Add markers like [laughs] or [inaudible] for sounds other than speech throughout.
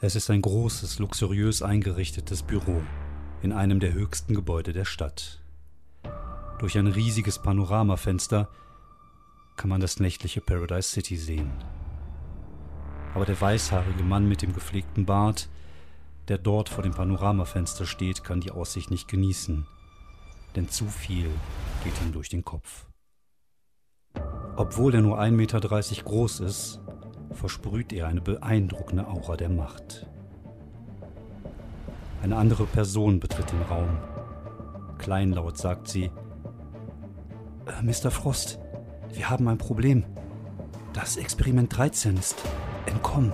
Es ist ein großes, luxuriös eingerichtetes Büro in einem der höchsten Gebäude der Stadt. Durch ein riesiges Panoramafenster kann man das nächtliche Paradise City sehen. Aber der weißhaarige Mann mit dem gepflegten Bart, der dort vor dem Panoramafenster steht, kann die Aussicht nicht genießen, denn zu viel geht ihm durch den Kopf. Obwohl er nur 1,30 Meter groß ist, versprüht er eine beeindruckende Aura der Macht. Eine andere Person betritt den Raum. Kleinlaut sagt sie, äh, Mr. Frost, wir haben ein Problem. Das Experiment 13 ist entkommen.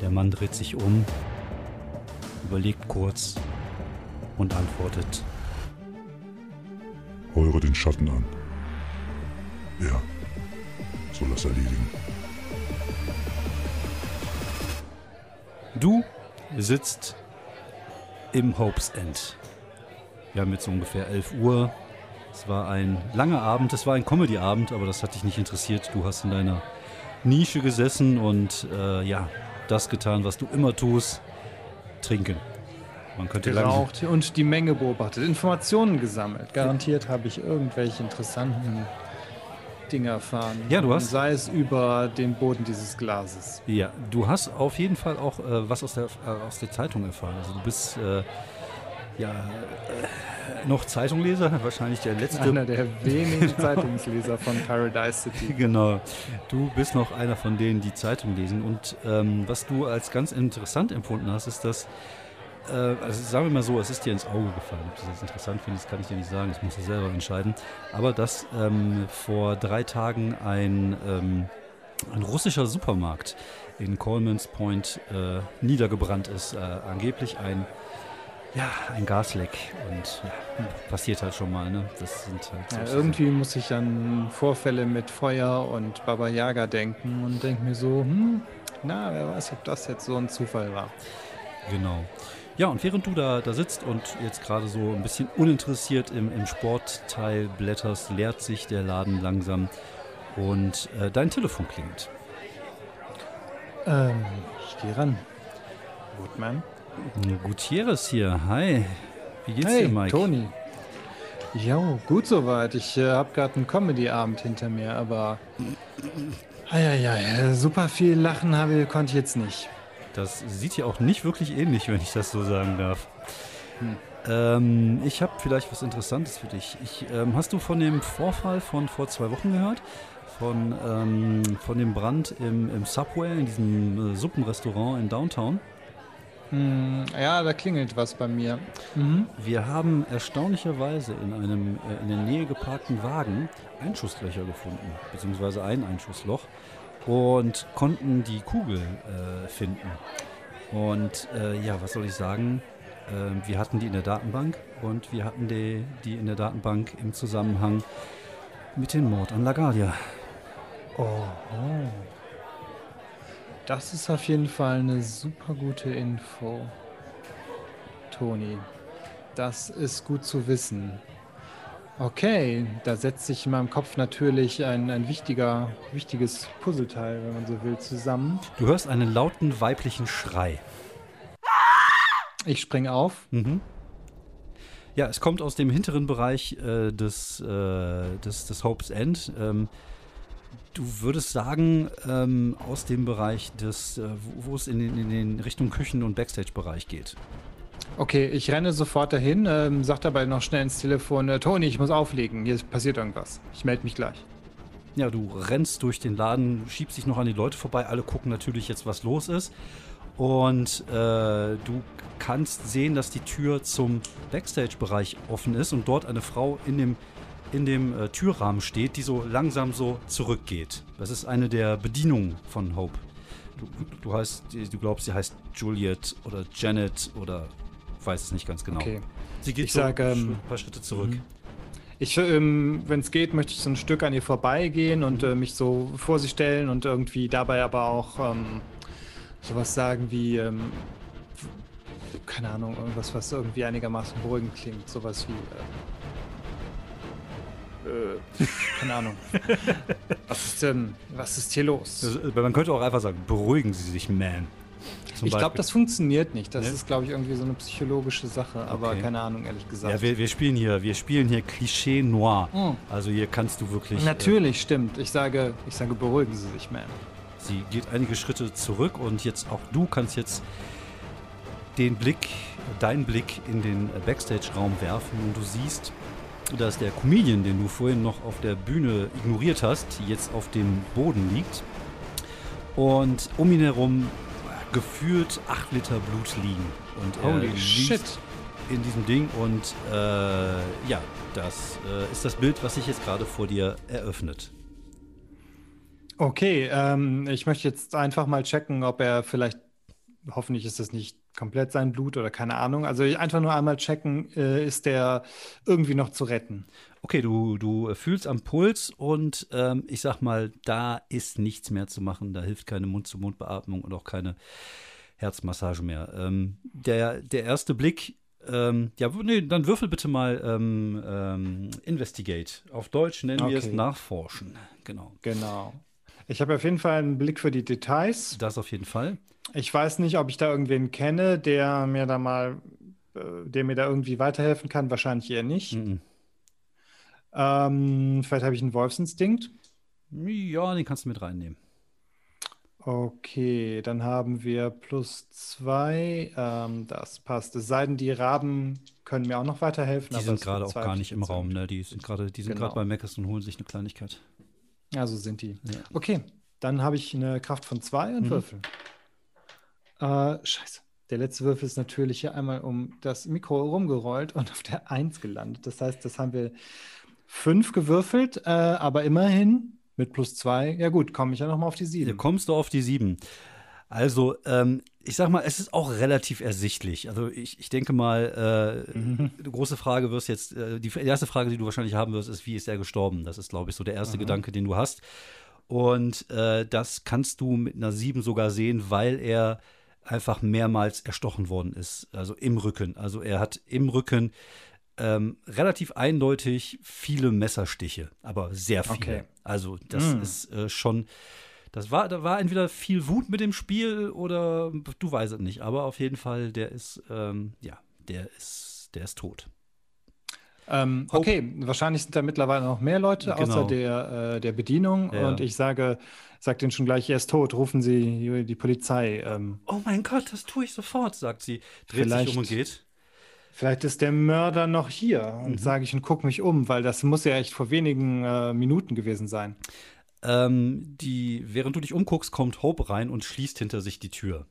Der Mann dreht sich um, überlegt kurz und antwortet. Heure den Schatten an. Ja, soll das erledigen. Du sitzt im Hope's End. Wir haben jetzt ungefähr 11 Uhr. Es war ein langer Abend, es war ein Comedy-Abend, aber das hat dich nicht interessiert. Du hast in deiner Nische gesessen und äh, ja, das getan, was du immer tust, trinken. Man könnte geraucht und die Menge beobachtet, Informationen gesammelt. Garantiert habe ich irgendwelche interessanten Dinge erfahren. Ja, du hast. Sei es über den Boden dieses Glases. Ja, du hast auf jeden Fall auch äh, was aus der, äh, aus der Zeitung erfahren. Also du bist äh, ja äh, noch Zeitungleser, wahrscheinlich der letzte. Einer der wenigen Zeitungsleser von Paradise City. [laughs] Genau. Du bist noch einer von denen, die Zeitung lesen. Und ähm, was du als ganz interessant empfunden hast, ist, dass äh, also sagen wir mal so, es ist dir ins Auge gefallen. Ob du das interessant findest, kann ich dir nicht sagen. Das musst du selber entscheiden. Aber dass ähm, vor drei Tagen ein, ähm, ein russischer Supermarkt in Coleman's Point äh, niedergebrannt ist. Äh, angeblich ein ja, ein Gasleck und ja, passiert halt schon mal, ne? Das sind halt ja, irgendwie muss ich an Vorfälle mit Feuer und Baba Yaga denken und denke mir so, hm, na, wer weiß, ob das jetzt so ein Zufall war. Genau. Ja, und während du da, da sitzt und jetzt gerade so ein bisschen uninteressiert im, im Sportteil blätterst, leert sich der Laden langsam und äh, dein Telefon klingt. Ähm, ich gehe ran. Woodman? Gutierrez hier, hi. Wie geht's hey, dir, Mike? Toni. Jo, gut soweit. Ich äh, habe gerade einen Comedy-Abend hinter mir, aber. Eieiei, super viel Lachen habe, konnte ich jetzt nicht. Das sieht hier auch nicht wirklich ähnlich, wenn ich das so sagen darf. Hm. Ähm, ich habe vielleicht was Interessantes für dich. Ich, ähm, hast du von dem Vorfall von vor zwei Wochen gehört? Von, ähm, von dem Brand im, im Subway, in diesem äh, Suppenrestaurant in Downtown? Hm, ja, da klingelt was bei mir. Mhm. Wir haben erstaunlicherweise in einem äh, in der Nähe geparkten Wagen Einschusslöcher gefunden, beziehungsweise ein Einschussloch und konnten die Kugel äh, finden. Und äh, ja, was soll ich sagen? Äh, wir hatten die in der Datenbank und wir hatten die, die in der Datenbank im Zusammenhang mit dem Mord an LaGuardia. Oh, oh. Das ist auf jeden Fall eine super gute Info. Toni, das ist gut zu wissen. Okay, da setzt sich in meinem Kopf natürlich ein, ein wichtiger, wichtiges Puzzleteil, wenn man so will, zusammen. Du hörst einen lauten weiblichen Schrei. Ich springe auf. Mhm. Ja, es kommt aus dem hinteren Bereich äh, des, äh, des, des Hope's End. Ähm, du würdest sagen, ähm, aus dem Bereich des, äh, wo es in den, in den Richtung Küchen- und Backstage-Bereich geht. Okay, ich renne sofort dahin, ähm, sag dabei noch schnell ins Telefon, äh, Toni, ich muss auflegen, hier passiert irgendwas. Ich melde mich gleich. Ja, du rennst durch den Laden, schiebst dich noch an die Leute vorbei, alle gucken natürlich jetzt, was los ist. Und äh, du kannst sehen, dass die Tür zum Backstage-Bereich offen ist und dort eine Frau in dem, in dem äh, Türrahmen steht, die so langsam so zurückgeht. Das ist eine der Bedienungen von Hope. Du, du, heißt, du glaubst, sie heißt Juliet oder Janet oder weiß es nicht ganz genau. Okay. Sie geht Ich so sag, ähm, ein paar Schritte zurück. Mhm. Ich, ähm, wenn es geht, möchte ich so ein Stück an ihr vorbeigehen und äh, mich so vor sie stellen und irgendwie dabei aber auch ähm, sowas sagen wie, ähm, keine Ahnung, irgendwas, was irgendwie einigermaßen beruhigend klingt. Sowas wie, äh, äh, keine Ahnung. [laughs] was, ist denn, was ist hier los? Also, man könnte auch einfach sagen, beruhigen Sie sich, Man. Ich glaube, das funktioniert nicht. Das Ne? ist, glaube ich, irgendwie so eine psychologische Sache. Aber Okay. keine Ahnung, ehrlich gesagt. Ja, wir, wir spielen hier, wir spielen hier Klischee Noir. Mhm. Also hier kannst du wirklich. Äh, Natürlich, stimmt. Ich sage, ich sage, beruhigen Sie sich, man. sie geht einige Schritte zurück und jetzt auch du kannst jetzt den Blick, deinen Blick in den Backstage-Raum werfen und du siehst, dass der Comedian, den du vorhin noch auf der Bühne ignoriert hast, jetzt auf dem Boden liegt und um ihn herum gefühlt 8 Liter Blut liegen. Und Holy liegt shit. in diesem Ding und äh, ja, das äh, ist das Bild, was sich jetzt gerade vor dir eröffnet. Okay, ähm, ich möchte jetzt einfach mal checken, ob er vielleicht, hoffentlich ist das nicht komplett sein Blut oder keine Ahnung. Also einfach nur einmal checken, äh, ist der irgendwie noch zu retten. Okay, du, du fühlst am Puls und ähm, ich sag mal, da ist nichts mehr zu machen. Da hilft keine Mund-zu-Mund-Beatmung und auch keine Herzmassage mehr. Ähm, der, der erste Blick, ähm, ja, nee, dann würfel bitte mal ähm, ähm, Investigate. Auf Deutsch nennen wir es Okay. Nachforschen. Genau. Genau. Ich habe auf jeden Fall einen Blick für die Details. Das auf jeden Fall. Ich weiß nicht, ob ich da irgendwen kenne, der mir da mal, äh, der mir da irgendwie weiterhelfen kann. Wahrscheinlich eher nicht. Mhm. Ähm, vielleicht habe ich einen Wolfsinstinkt. Ja, den kannst du mit reinnehmen. Okay, dann haben wir plus zwei. Ähm, das passt. Es sei denn, die Raben können mir auch noch weiterhelfen. Die sind gerade auch gar nicht ich im Raum, ne? Die sind gerade, die sind Genau. gerade bei Meckes und holen sich eine Kleinigkeit. Ja, so sind die. Ja. Okay, dann habe ich eine Kraft von zwei und Mhm. Würfel. Äh, scheiße. Der letzte Würfel ist natürlich hier einmal um das Mikro rumgerollt und auf der Eins gelandet. Das heißt, das haben wir fünf gewürfelt, äh, aber immerhin mit plus zwei. Ja gut, komme ich ja nochmal auf die Hier sieben. kommst du auf die sieben. Also, ähm, ich sag mal, es ist auch relativ ersichtlich. Also, ich, ich denke mal, äh, Mhm. die große Frage wirst jetzt, äh, die erste Frage, die du wahrscheinlich haben wirst, ist, wie ist er gestorben? Das ist, glaube ich, so der erste Mhm. Gedanke, den du hast. Und äh, das kannst du mit einer sieben sogar sehen, weil er einfach mehrmals erstochen worden ist. Also im Rücken. Also, er hat im Rücken ähm, relativ eindeutig viele Messerstiche, aber sehr viele. Okay. Also, das Mm. ist äh, schon. Das war, da war entweder viel Wut mit dem Spiel oder du weißt es nicht. Aber auf jeden Fall, der ist, ähm, ja, der ist, der ist tot. Ähm, okay, wahrscheinlich sind da mittlerweile noch mehr Leute Genau. außer der, äh, der Bedienung. Ja. Und ich sage, sag denen schon gleich, er ist tot, rufen Sie die, Polizei. Ähm, Oh mein Gott, das tue ich sofort, sagt sie. Dreht sich um und geht. vielleicht ist der Mörder noch hier. Und Mhm. sage ich und gucke mich um, weil das muss ja echt vor wenigen äh, Minuten gewesen sein. Ähm, die, während du dich umguckst, kommt Hope rein und schließt hinter sich die Tür.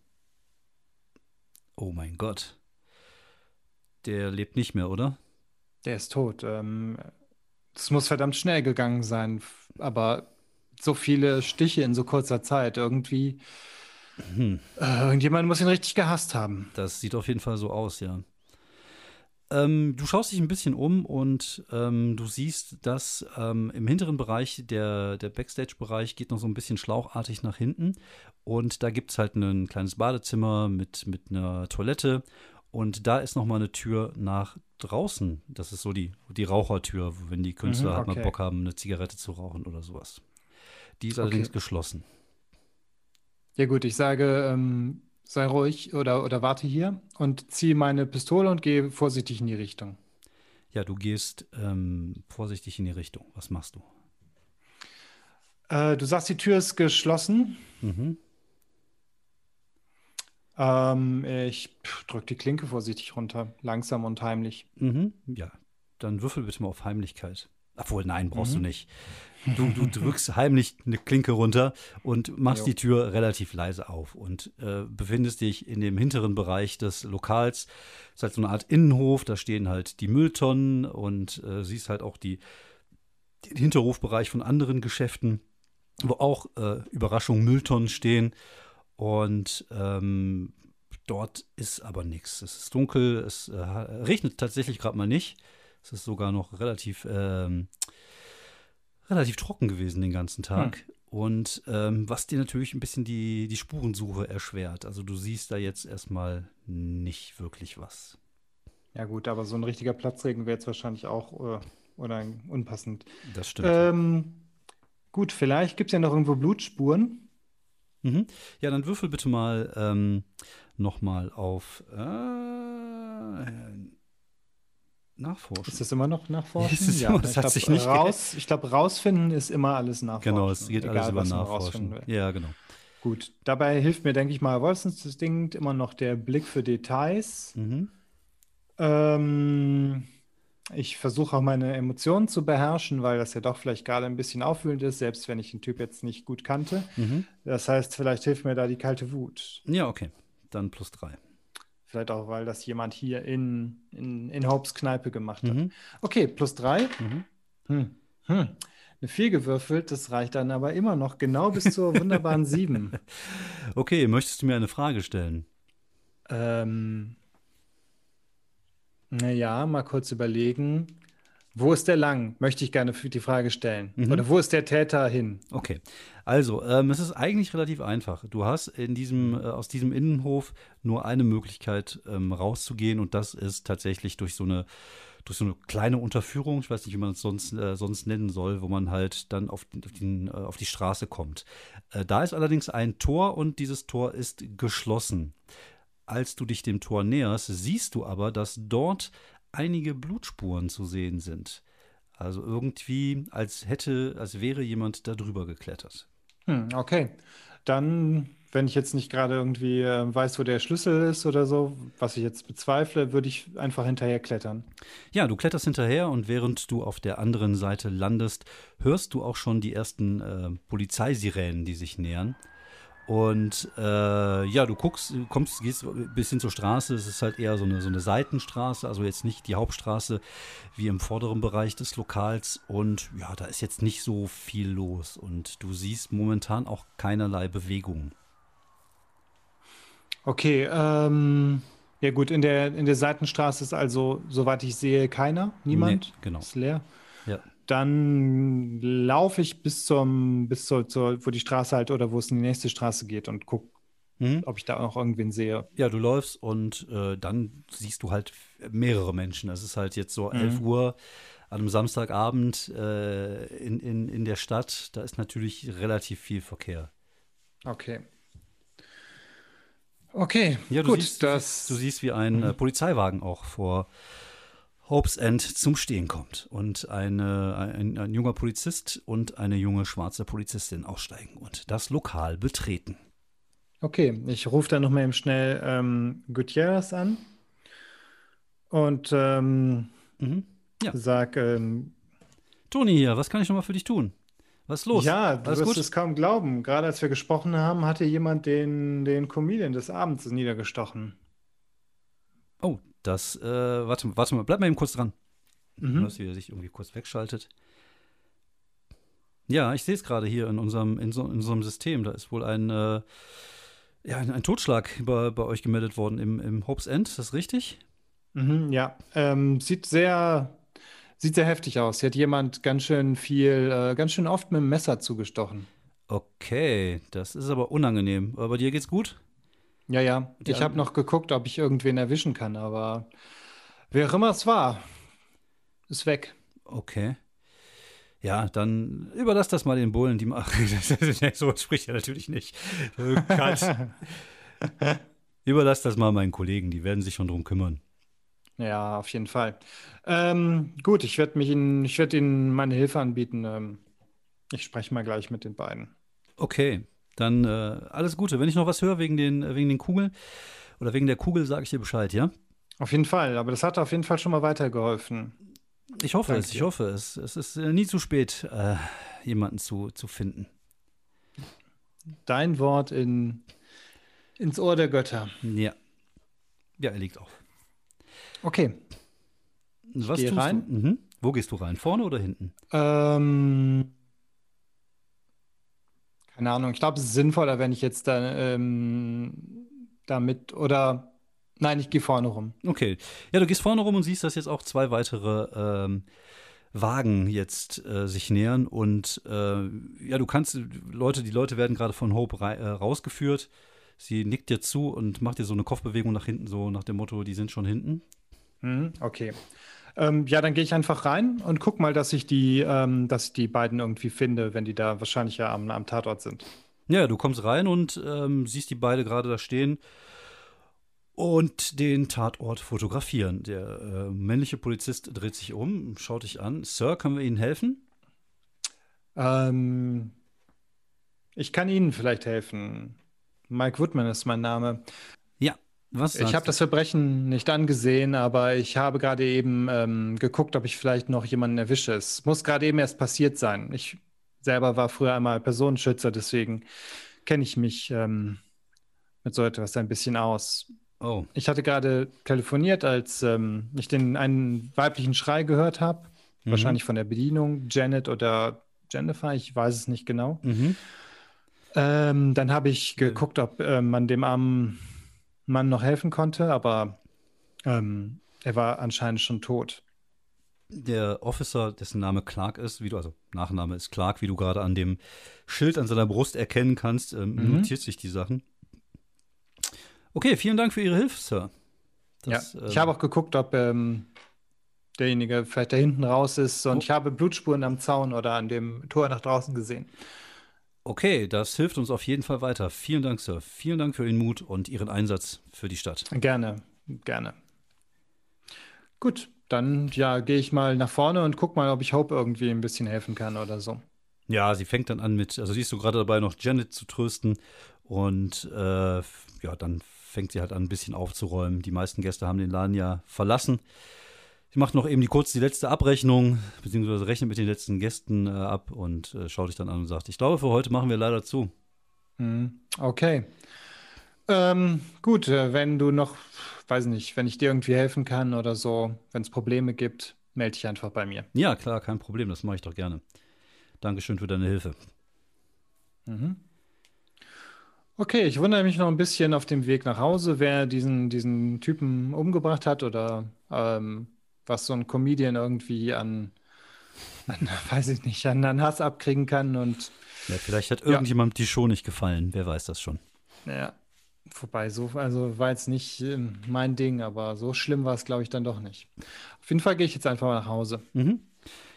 Oh mein Gott. Der lebt nicht mehr, oder? Der ist tot. Ähm, das muss verdammt schnell gegangen sein. Aber so viele Stiche in so kurzer Zeit. Irgendwie, Hm. äh, irgendjemand muss ihn richtig gehasst haben. Das sieht auf jeden Fall so aus, ja. Ähm, du schaust dich ein bisschen um und ähm, du siehst, dass ähm, im hinteren Bereich, der, der Backstage-Bereich, geht noch so ein bisschen schlauchartig nach hinten. Und da gibt es halt ein kleines Badezimmer mit, mit einer Toilette. Und da ist noch mal eine Tür nach draußen. Das ist so die, die Rauchertür, wenn die Künstler Mhm, halt mal okay. Bock haben, eine Zigarette zu rauchen oder sowas. Die ist allerdings Okay. geschlossen. Ja gut, ich sage, ähm, sei ruhig oder, oder warte hier und ziehe meine Pistole und gehe vorsichtig in die Richtung. Ja, du gehst ähm, vorsichtig in die Richtung. Was machst du? Äh, du sagst, die Tür ist geschlossen. Mhm. Ähm, ich drücke die Klinke vorsichtig runter, langsam und heimlich. Mhm, ja. Dann würfel bitte mal auf Heimlichkeit. Obwohl, nein, brauchst du Mhm. nicht. Du, du drückst [laughs] heimlich eine Klinke runter und machst Jo. die Tür relativ leise auf und äh, befindest dich in dem hinteren Bereich des Lokals. Es ist halt so eine Art Innenhof, da stehen halt die Mülltonnen und äh, siehst halt auch die, den Hinterhofbereich von anderen Geschäften, wo auch äh, Überraschung Mülltonnen stehen. Und ähm, dort ist aber nichts. Es ist dunkel, es äh, regnet tatsächlich gerade mal nicht. Es ist sogar noch relativ, ähm, relativ trocken gewesen den ganzen Tag. Hm. Und ähm, was dir natürlich ein bisschen die, die Spurensuche erschwert. Also du siehst da jetzt erstmal nicht wirklich was. Ja gut, aber so ein richtiger Platzregen wäre jetzt wahrscheinlich auch äh, oder unpassend. Das stimmt. Ähm, gut, vielleicht gibt es ja noch irgendwo Blutspuren. Mhm. Ja, dann würfel bitte mal ähm, nochmal auf äh, Nachforschen. Ist das immer noch Nachforschen? Ist ja, immer, das hat glaub, sich nicht raus, Ich glaube, rausfinden ist immer alles Nachforschen. Genau, es geht egal, alles über Nachforschen. Ja, genau. Gut, dabei hilft mir, denke ich mal, Wolfsenstinkt immer noch der Blick für Details. Mhm. Ähm, ich versuche auch meine Emotionen zu beherrschen, weil das ja doch vielleicht gerade ein bisschen aufwühlend ist, selbst wenn ich den Typ jetzt nicht gut kannte. Mhm. Das heißt, vielleicht hilft mir da die kalte Wut. Ja, okay. Dann plus drei. Vielleicht auch, weil das jemand hier in, in, in Hopes Kneipe gemacht hat. Mhm. Okay, plus drei. Mhm. Hm. Hm. Eine 4 gewürfelt, das reicht dann aber immer noch genau bis zur [laughs] wunderbaren 7. Okay, möchtest du mir eine Frage stellen? Ähm, naja, mal kurz überlegen. Wo ist der lang? Möchte ich gerne für die Frage stellen. Mhm. Oder wo ist der Täter hin? Okay, also ähm, es ist eigentlich relativ einfach. Du hast in diesem, äh, aus diesem Innenhof nur eine Möglichkeit ähm, rauszugehen und das ist tatsächlich durch so eine durch so eine kleine Unterführung, ich weiß nicht, wie man es sonst, äh, sonst nennen soll, wo man halt dann auf, den, auf, den, äh, auf die Straße kommt. Äh, da ist allerdings ein Tor und dieses Tor ist geschlossen. Als du dich dem Tor näherst, siehst du aber, dass dort einige Blutspuren zu sehen sind. Also irgendwie, als hätte, als wäre jemand da drüber geklettert. Hm, okay. Dann, wenn ich jetzt nicht gerade irgendwie äh, weiß, wo der Schlüssel ist oder so, was ich jetzt bezweifle, würde ich einfach hinterher klettern. Ja, du kletterst hinterher und während du auf der anderen Seite landest, hörst du auch schon die ersten äh, Polizeisirenen, die sich nähern. Und äh, ja, du guckst, kommst, gehst ein bisschen zur Straße. Es ist halt eher so eine, so eine Seitenstraße, also jetzt nicht die Hauptstraße wie im vorderen Bereich des Lokals. Und ja, da ist jetzt nicht so viel los. Und du siehst momentan auch keinerlei Bewegung. Okay, ähm, ja gut, in der, in der Seitenstraße ist also, soweit ich sehe, keiner, niemand. Nee, genau. Ist leer. Dann laufe ich bis zum, bis zur, zur, wo die Straße halt oder wo es in die nächste Straße geht und gucke, Mhm. ob ich da noch irgendwen sehe. Ja, du läufst und äh, dann siehst du halt mehrere Menschen. Es ist halt jetzt so Mhm. 11 Uhr an einem Samstagabend äh, in, in, in der Stadt. Da ist natürlich relativ viel Verkehr. Okay. Okay, Ja, du, gut, siehst, das. du siehst, wie ein äh, Polizeiwagen auch vor Hopes End zum Stehen kommt und eine, ein, ein junger Polizist und eine junge schwarze Polizistin aussteigen und das Lokal betreten. Okay, ich rufe dann nochmal eben schnell ähm, Gutierrez an und ähm, Mhm. Ja. sag, ähm, Toni hier, was kann ich nochmal für dich tun? Was ist los? ja, du Alles wirst gut? es kaum glauben. Gerade als wir gesprochen haben, hatte jemand den, den Comedian des Abends niedergestochen. Oh, das, äh, warte, warte mal, bleib mal eben kurz dran. Mhm. Dass er sich irgendwie kurz wegschaltet. Ja, ich sehe es gerade hier in unserem, in, so, in unserem System. Da ist wohl ein, äh, ja, ein, ein Totschlag bei, bei euch gemeldet worden im, im Hope's End. Ist das richtig? Mhm, ja, ähm, sieht sehr, sieht sehr heftig aus. Hier hat jemand ganz schön viel, äh, ganz schön oft mit dem Messer zugestochen. Okay, das ist aber unangenehm. Aber dir geht's gut? Ja, ja. Die Ich habe noch geguckt, ob ich irgendwen erwischen kann, aber wer auch immer es war, ist weg. Okay. Ja, dann überlass das mal den Bullen, die machen. [laughs] so spricht er natürlich nicht. [laughs] Überlass das mal meinen Kollegen, die werden sich schon drum kümmern. Ja, auf jeden Fall. Ähm, gut, ich werde mich Ihnen, ich werde Ihnen meine Hilfe anbieten. Ähm, ich spreche mal gleich mit den beiden. Okay, dann äh, alles Gute. Wenn ich noch was höre wegen den, äh, wegen den Kugeln oder wegen der Kugel, sage ich dir Bescheid, ja? Auf jeden Fall, aber das hat auf jeden Fall schon mal weitergeholfen. Ich hoffe Danke es, ich hoffe es. Es ist äh, nie zu spät, äh, jemanden zu, zu finden. Dein Wort in, ins Ohr der Götter. Ja. Ja, er liegt auf. Okay. Was gehe tust rein. Du? Mhm. Wo gehst du rein? Vorne oder hinten? Ähm, Keine Ahnung. Ich glaube, es ist sinnvoller, wenn ich jetzt da, ähm, damit oder nein, ich gehe vorne rum. Okay. Ja, du gehst vorne rum und siehst, dass jetzt auch zwei weitere ähm, Wagen jetzt äh, sich nähern und äh, ja, du kannst Leute, die Leute werden gerade von Hope äh, rausgeführt. Sie nickt dir zu und macht dir so eine Kopfbewegung nach hinten, so nach dem Motto, die sind schon hinten. Mhm, okay. Ähm, ja, dann gehe ich einfach rein und guck mal, dass ich die, ähm, dass ich die beiden irgendwie finde, wenn die da wahrscheinlich ja am, am Tatort sind. Ja, du kommst rein und ähm, siehst die beide gerade da stehen und den Tatort fotografieren. Der äh, männliche Polizist dreht sich um, schaut dich an. Sir, können wir Ihnen helfen? Ähm, ich kann Ihnen vielleicht helfen. Mike Woodman ist mein Name. Ja, was Ich habe das Verbrechen nicht angesehen, aber ich habe gerade eben ähm, geguckt, ob ich vielleicht noch jemanden erwische. Es muss gerade eben erst passiert sein. Ich selber war früher einmal Personenschützer, deswegen kenne ich mich ähm, mit so etwas ein bisschen aus. Oh. Ich hatte gerade telefoniert, als ähm, ich den einen weiblichen Schrei gehört habe. Mhm. Wahrscheinlich von der Bedienung, Janet oder Jennifer, ich weiß es nicht genau. Mhm. Ähm, dann habe ich geguckt, ob äh, man dem armen Mann noch helfen konnte, aber ähm, er war anscheinend schon tot. Der Officer, dessen Name Clark ist, wie du, also Nachname ist Clark, wie du gerade an dem Schild an seiner Brust erkennen kannst, ähm, mhm. notiert sich die Sachen. Okay, vielen Dank für Ihre Hilfe, Sir. Das, ja, ich habe auch geguckt, ob ähm, derjenige vielleicht da hinten raus ist und oh. ich habe Blutspuren am Zaun oder an dem Tor nach draußen gesehen. Okay, das hilft uns auf jeden Fall weiter. Vielen Dank, Sir. Vielen Dank für Ihren Mut und Ihren Einsatz für die Stadt. Gerne, gerne. Gut, dann ja, gehe ich mal nach vorne und guck mal, ob ich Hope irgendwie ein bisschen helfen kann oder so. Ja, sie fängt dann an mit, also siehst du gerade dabei, noch Janet zu trösten und äh, ja, dann fängt sie halt an, ein bisschen aufzuräumen. Die meisten Gäste haben den Laden ja verlassen. Sie macht noch eben die kurz die letzte Abrechnung, beziehungsweise rechnet mit den letzten Gästen äh, ab und äh, schaut dich dann an und sagt, ich glaube, für heute machen wir leider zu. Hm, okay. Ähm, gut, äh, wenn du noch, weiß nicht, wenn ich dir irgendwie helfen kann oder so, wenn es Probleme gibt, melde dich einfach bei mir. Ja, klar, kein Problem, das mache ich doch gerne. Dankeschön für deine Hilfe. Mhm. Okay, ich wundere mich noch ein bisschen auf dem Weg nach Hause, wer diesen, diesen Typen umgebracht hat oder ähm, was so ein Comedian irgendwie an, an [laughs] weiß ich nicht, an, an Hass abkriegen kann und ja, vielleicht hat irgendjemand ja. die Show nicht gefallen, wer weiß das schon. Ja, vorbei, so, also war jetzt nicht äh, mein Ding, aber so schlimm war es, glaube ich, dann doch nicht. Auf jeden Fall gehe ich jetzt einfach mal nach Hause. Mhm.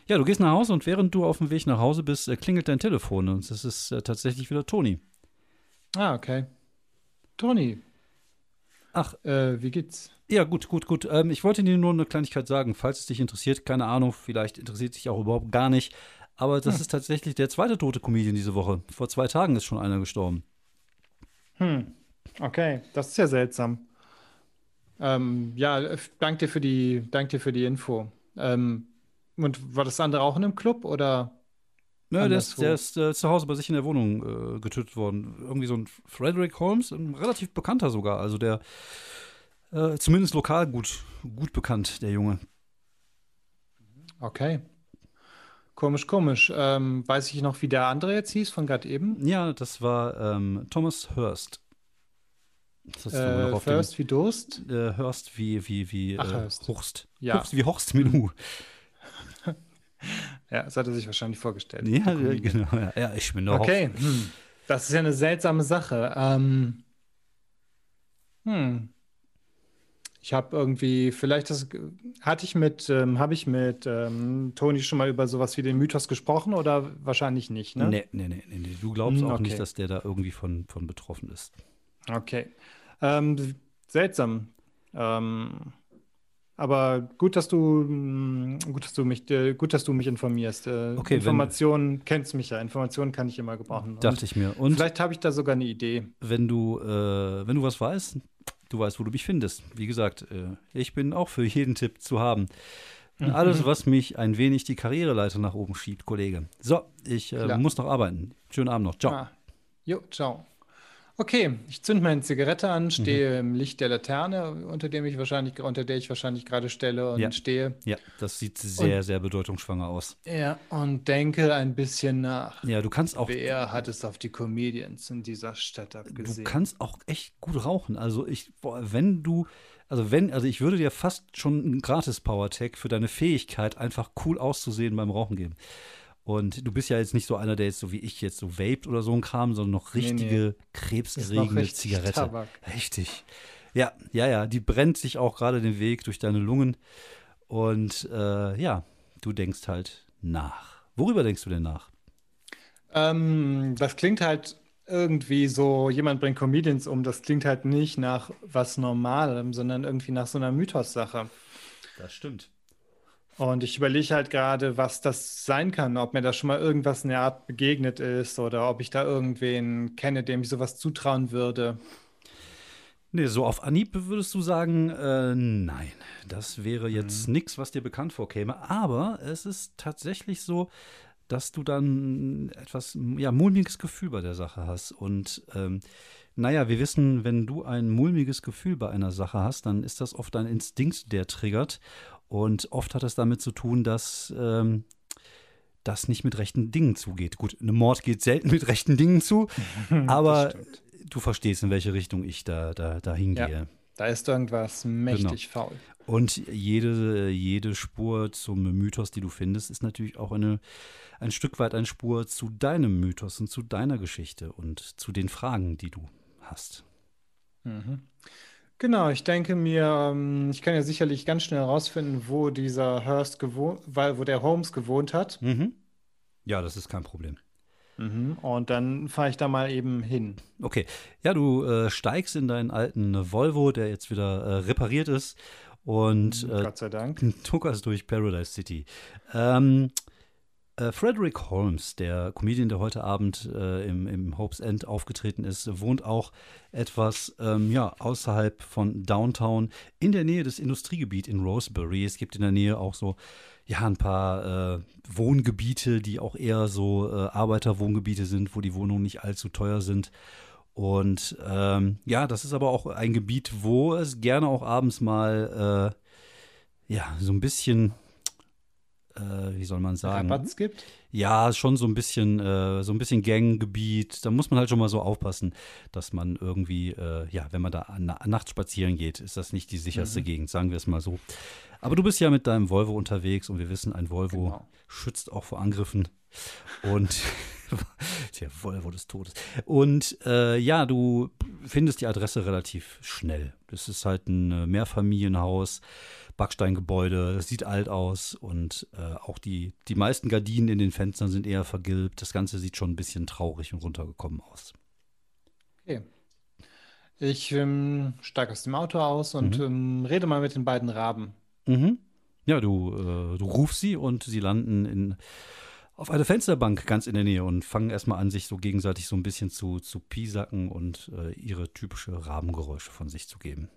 Ja, du gehst nach Hause und während du auf dem Weg nach Hause bist, äh, klingelt dein Telefon und es ist äh, tatsächlich wieder Toni. Ah, okay. Toni. Ach, äh, wie geht's? Ja, gut, gut, gut. Ähm, ich wollte dir nur eine Kleinigkeit sagen, falls es dich interessiert. Keine Ahnung, vielleicht interessiert dich auch überhaupt gar nicht. Aber das hm. ist tatsächlich der zweite tote Comedian diese Woche. Vor zwei Tagen ist schon einer gestorben. Hm, okay, das ist ja seltsam. Ähm, ja, danke dir für die, dank dir für die Info. Ähm, und war das andere auch in einem Club oder? Ja, der ist, der ist äh, zu Hause bei sich in der Wohnung äh, getötet worden. Irgendwie so ein Frederick Holmes, ein relativ bekannter sogar. Also der äh, zumindest lokal gut, gut bekannt, der Junge. Okay. Komisch, komisch. Ähm, weiß ich noch, wie der andere jetzt hieß von gerade eben? Ja, das war ähm, Thomas Hurst. Das äh, First wie Durst? Äh, Hurst wie, wie, wie Ach, äh, Hurst. Horst. Ja. Horst wie Horst Menü. [laughs] ja, das hat er sich wahrscheinlich vorgestellt. Ja, genau. Ja, ja, ich bin der Okay, hm. das ist ja eine seltsame Sache. Ähm, hm. Ich habe irgendwie, vielleicht das, hatte ich mit, ähm, habe ich mit ähm, Toni schon mal über sowas wie den Mythos gesprochen oder wahrscheinlich nicht, ne? Nee, nee, nee, nee. Du glaubst hm, auch nicht, dass der da irgendwie von, von betroffen ist. Okay. Ähm, seltsam. Ähm, aber gut, dass du, hm, gut, dass du mich, äh, gut, dass du mich informierst. Äh, okay, Informationen kennst mich ja. Informationen kann ich immer gebrauchen. Dachte ich mir. Und vielleicht habe ich da sogar eine Idee. Wenn du, äh, wenn du was weißt, Du weißt, wo du mich findest. Wie gesagt, äh, ich bin auch für jeden Tipp zu haben. Mhm. Alles, was mich ein wenig die Karriereleiter nach oben schiebt, Kollege. So, ich äh, muss noch arbeiten. Schönen Abend noch. Ciao. Ah. Jo, ciao. Okay, ich zünd meine Zigarette an, Mhm. stehe im Licht der Laterne, unter dem ich wahrscheinlich, unter der ich wahrscheinlich gerade stelle und Ja. stehe. Ja, das sieht sehr, sehr bedeutungsschwanger aus. Ja, und denke ein bisschen nach. Ja, du kannst auch Wer hat es auf die Comedians in dieser Stadt Du abgesehen? kannst auch echt gut rauchen. Also ich, wenn du, also wenn, also ich würde dir fast schon einen gratis Power-Tag für deine Fähigkeit, einfach cool auszusehen beim Rauchen geben. Und du bist ja jetzt nicht so einer, der jetzt so wie ich jetzt so vaped oder so ein Kram, sondern noch Nee, nee. richtige Ist noch krebserregende richtig Zigarette. Tabak. Richtig. Ja, ja, ja, die brennt sich auch gerade den Weg durch deine Lungen. Und äh, ja, du denkst halt nach. Worüber denkst du denn nach? Ähm, das klingt halt irgendwie so, jemand bringt Comedians um, das klingt halt nicht nach was Normalem, sondern irgendwie nach so einer Mythos-Sache. Das stimmt. Und ich überlege halt gerade, was das sein kann, ob mir da schon mal irgendwas in der Art begegnet ist oder ob ich da irgendwen kenne, dem ich sowas zutrauen würde. Nee, so auf Anhieb würdest du sagen, äh, nein, das wäre jetzt nichts, was dir bekannt vorkäme. Aber es ist tatsächlich so, dass du dann etwas, ja, mulmiges Gefühl bei der Sache hast. Und ähm, naja, wir wissen, wenn du ein mulmiges Gefühl bei einer Sache hast, dann ist das oft ein Instinkt, der triggert. Und oft hat es damit zu tun, dass ähm, das nicht mit rechten Dingen zugeht. Gut, ein Mord geht selten [laughs] mit rechten Dingen zu, [laughs] aber du verstehst, in welche Richtung ich da, da, da hingehe. Ja. Da ist irgendwas mächtig faul. Und jede, jede Spur zum Mythos, die du findest, ist natürlich auch eine, ein Stück weit eine Spur zu deinem Mythos und zu deiner Geschichte und zu den Fragen, die du hast. Mhm. Genau, ich denke mir, ähm, ich kann ja sicherlich ganz schnell herausfinden, wo dieser Hearst gewohnt, weil, wo der Holmes gewohnt hat. Mhm. Ja, das ist kein Problem. Mhm. Und dann fahre ich da mal eben hin. Okay, ja, du äh, steigst in deinen alten Volvo, der jetzt wieder äh, repariert ist und äh, Gott sei Dank. [laughs] tuckerst durch Paradise City. Ähm, äh, Frederick Holmes, der Comedian, der heute Abend äh, im, im Hope's End aufgetreten ist, wohnt auch etwas ähm, ja, außerhalb von Downtown in der Nähe des Industriegebiets in Rosebery. Es gibt in der Nähe auch so ja, ein paar äh, Wohngebiete, die auch eher so äh, Arbeiterwohngebiete sind, wo die Wohnungen nicht allzu teuer sind. Und ähm, ja, das ist aber auch ein Gebiet, wo es gerne auch abends mal äh, ja, so ein bisschen, wie soll man sagen? Rabatz gibt. Ja, schon so ein bisschen, äh, so ein bisschen Ganggebiet. Da muss man halt schon mal so aufpassen, dass man irgendwie, äh, ja, wenn man da an nachts spazieren geht, ist das nicht die sicherste Gegend, sagen wir es mal so. Aber du bist ja mit deinem Volvo unterwegs und wir wissen, ein Volvo Genau. schützt auch vor Angriffen. Und [laughs] [laughs] der Volvo des Todes. Und äh, ja, du findest die Adresse relativ schnell. Das ist halt ein äh, Mehrfamilienhaus, Backsteingebäude, das sieht alt aus und äh, auch die, die meisten Gardinen in den Fenstern sind eher vergilbt. Das Ganze sieht schon ein bisschen traurig und runtergekommen aus. Okay. Ich ähm, steige aus dem Auto aus und ähm, rede mal mit den beiden Raben. Mhm. Ja, du, äh, du rufst sie und sie landen in, auf eine Fensterbank ganz in der Nähe und fangen erstmal an, sich so gegenseitig so ein bisschen zu, zu piesacken und äh, ihre typische Rabengeräusche von sich zu geben.